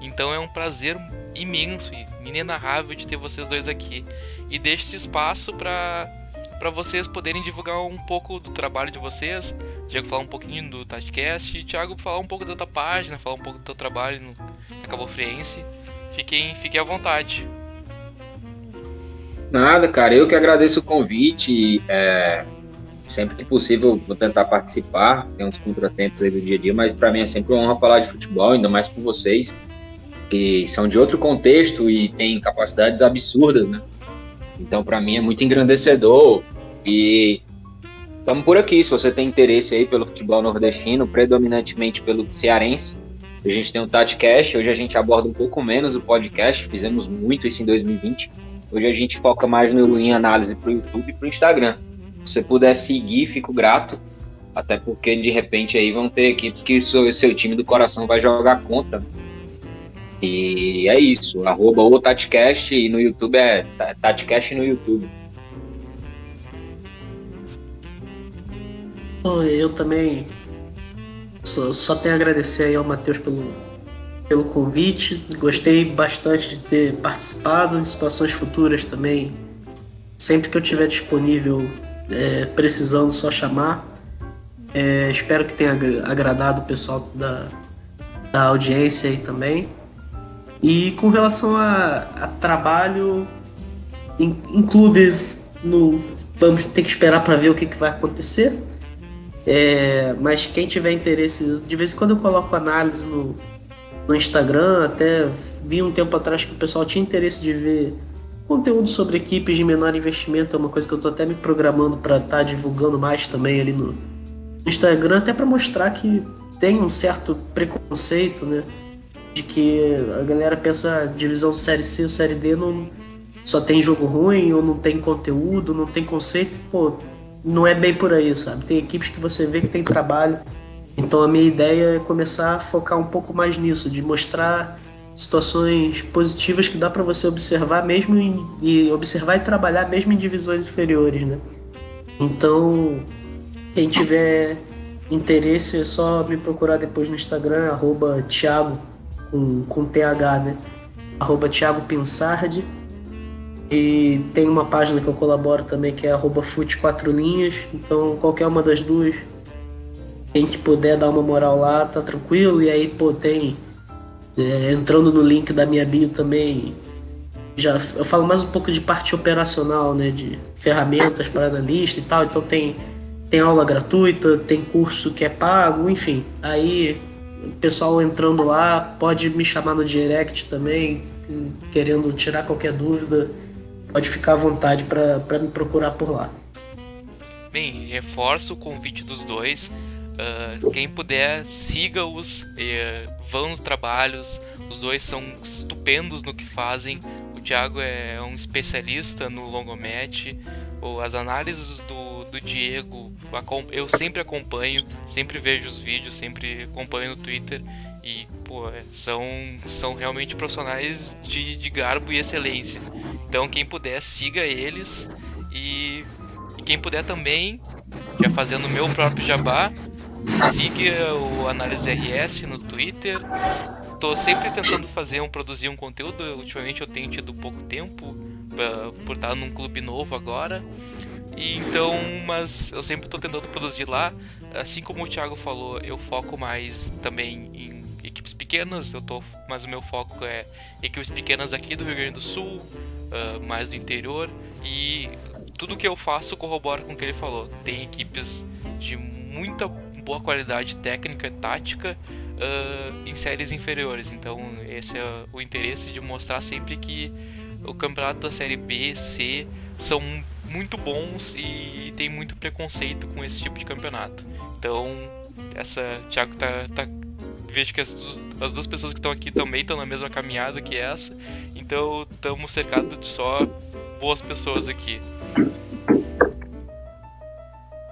Então é um prazer imenso e inenarrável de ter vocês dois aqui. E deixo esse espaço para para vocês poderem divulgar um pouco do trabalho de vocês. Diego falar um pouquinho do Tatcast e Thiago falar um pouco da tua página, falar um pouco do teu trabalho no, na Cabo Friense. Fiquem, fiquem à vontade. Nada, cara, eu que agradeço o convite. É, sempre que possível vou tentar participar. Tem uns contratempos aí do dia a dia, mas para mim é sempre uma honra falar de futebol, ainda mais com vocês, que são de outro contexto e têm capacidades absurdas, né? Então, para mim é muito engrandecedor e estamos por aqui. Se você tem interesse aí pelo futebol nordestino, predominantemente pelo cearense, a gente tem o TatiCast. Hoje a gente aborda um pouco menos o podcast, fizemos muito isso em 2020. Hoje a gente foca mais no, em análise para o YouTube e para o Instagram. Se você puder seguir, fico grato. Até porque de repente aí vão ter equipes que o seu, seu time do coração vai jogar contra. E é isso. Arroba o Tatcast e no YouTube é Tatcast no YouTube. Eu também só, só tenho a agradecer aí ao Matheus pelo, pelo convite. Gostei bastante de ter participado em situações futuras também. Sempre que eu tiver disponível, é, precisando, só chamar. É, espero que tenha agradado o pessoal da, da audiência aí também. E com relação a, a trabalho em, em clubes, no, vamos ter que esperar para ver o que, que vai acontecer. É, mas quem tiver interesse, de vez em quando eu coloco análise no, no Instagram, até vi um tempo atrás que o pessoal tinha interesse de ver conteúdo sobre equipes de menor investimento, é uma coisa que eu estou até me programando para estar tá divulgando mais também ali no, Instagram, até para mostrar que tem um certo preconceito, né? De que a galera pensa divisão série C ou série D não só tem jogo ruim ou não tem conteúdo, não tem conceito. Pô, não é bem por aí, sabe? Tem equipes que você vê que tem trabalho. Então a minha ideia é começar a focar um pouco mais nisso, de mostrar situações positivas que dá para você observar mesmo em, e observar e trabalhar mesmo em divisões inferiores, né? Então, quem tiver interesse é só me procurar depois no Instagram, arroba Thiago, com, com TH, né? Arroba Thiago Pinsardi. E tem uma página que eu colaboro também que é arroba fute 4 linhas. Então qualquer uma das duas, quem que puder dar uma moral lá, tá tranquilo. E aí, pô, tem. É, entrando no link da minha bio também. Já, eu falo mais um pouco de parte operacional, né? De ferramentas para analista e tal. Então tem, tem aula gratuita, tem curso que é pago, enfim. Aí pessoal entrando lá pode me chamar no direct também, querendo tirar qualquer dúvida pode ficar à vontade para me procurar por lá. Bem, reforço o convite dos dois. Uh, quem puder, siga-os, uh, vão nos trabalhos. Os dois são estupendos no que fazem. Thiago é um especialista no longomet. As análises do, do Diego eu sempre acompanho, sempre vejo os vídeos, sempre acompanho no Twitter. E, pô, é, são, são realmente profissionais de, de garbo e excelência. Então, quem puder, siga eles. E, e quem puder também, já fazendo o meu próprio jabá, siga o Análise RS no Twitter. Tô sempre tentando fazer um, produzir um conteúdo. Ultimamente eu tenho tido pouco tempo pra, por estar num clube novo agora. E então, mas eu sempre tô tentando produzir lá. Assim como o Thiago falou, eu foco mais também em equipes pequenas, eu tô, mas o meu foco é equipes pequenas aqui do Rio Grande do Sul, uh, mais do interior e tudo que eu faço corrobora com o que ele falou. Tem equipes de muita boa qualidade técnica e tática uh, em séries inferiores. Então esse é o interesse de mostrar sempre que o campeonato da série B, C são muito bons e tem muito preconceito com esse tipo de campeonato. Então essa Thiago tá, tá vejo que as, as duas pessoas que estão aqui também estão na mesma caminhada que essa. Então estamos cercados de só boas pessoas aqui.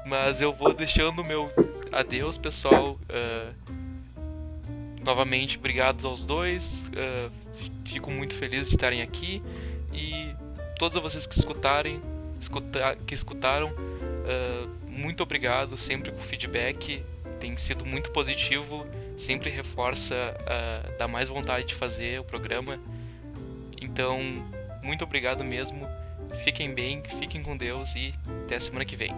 Mas eu vou deixando o meu adeus, pessoal. Uh, novamente, obrigado aos dois. Uh, fico muito feliz de estarem aqui. E todos vocês que escutarem, escuta, que escutaram, uh, muito obrigado sempre com feedback. Tem sido muito positivo sempre reforça, uh, dá mais vontade de fazer o programa. Então, muito obrigado mesmo. Fiquem bem, fiquem com Deus e até semana que vem.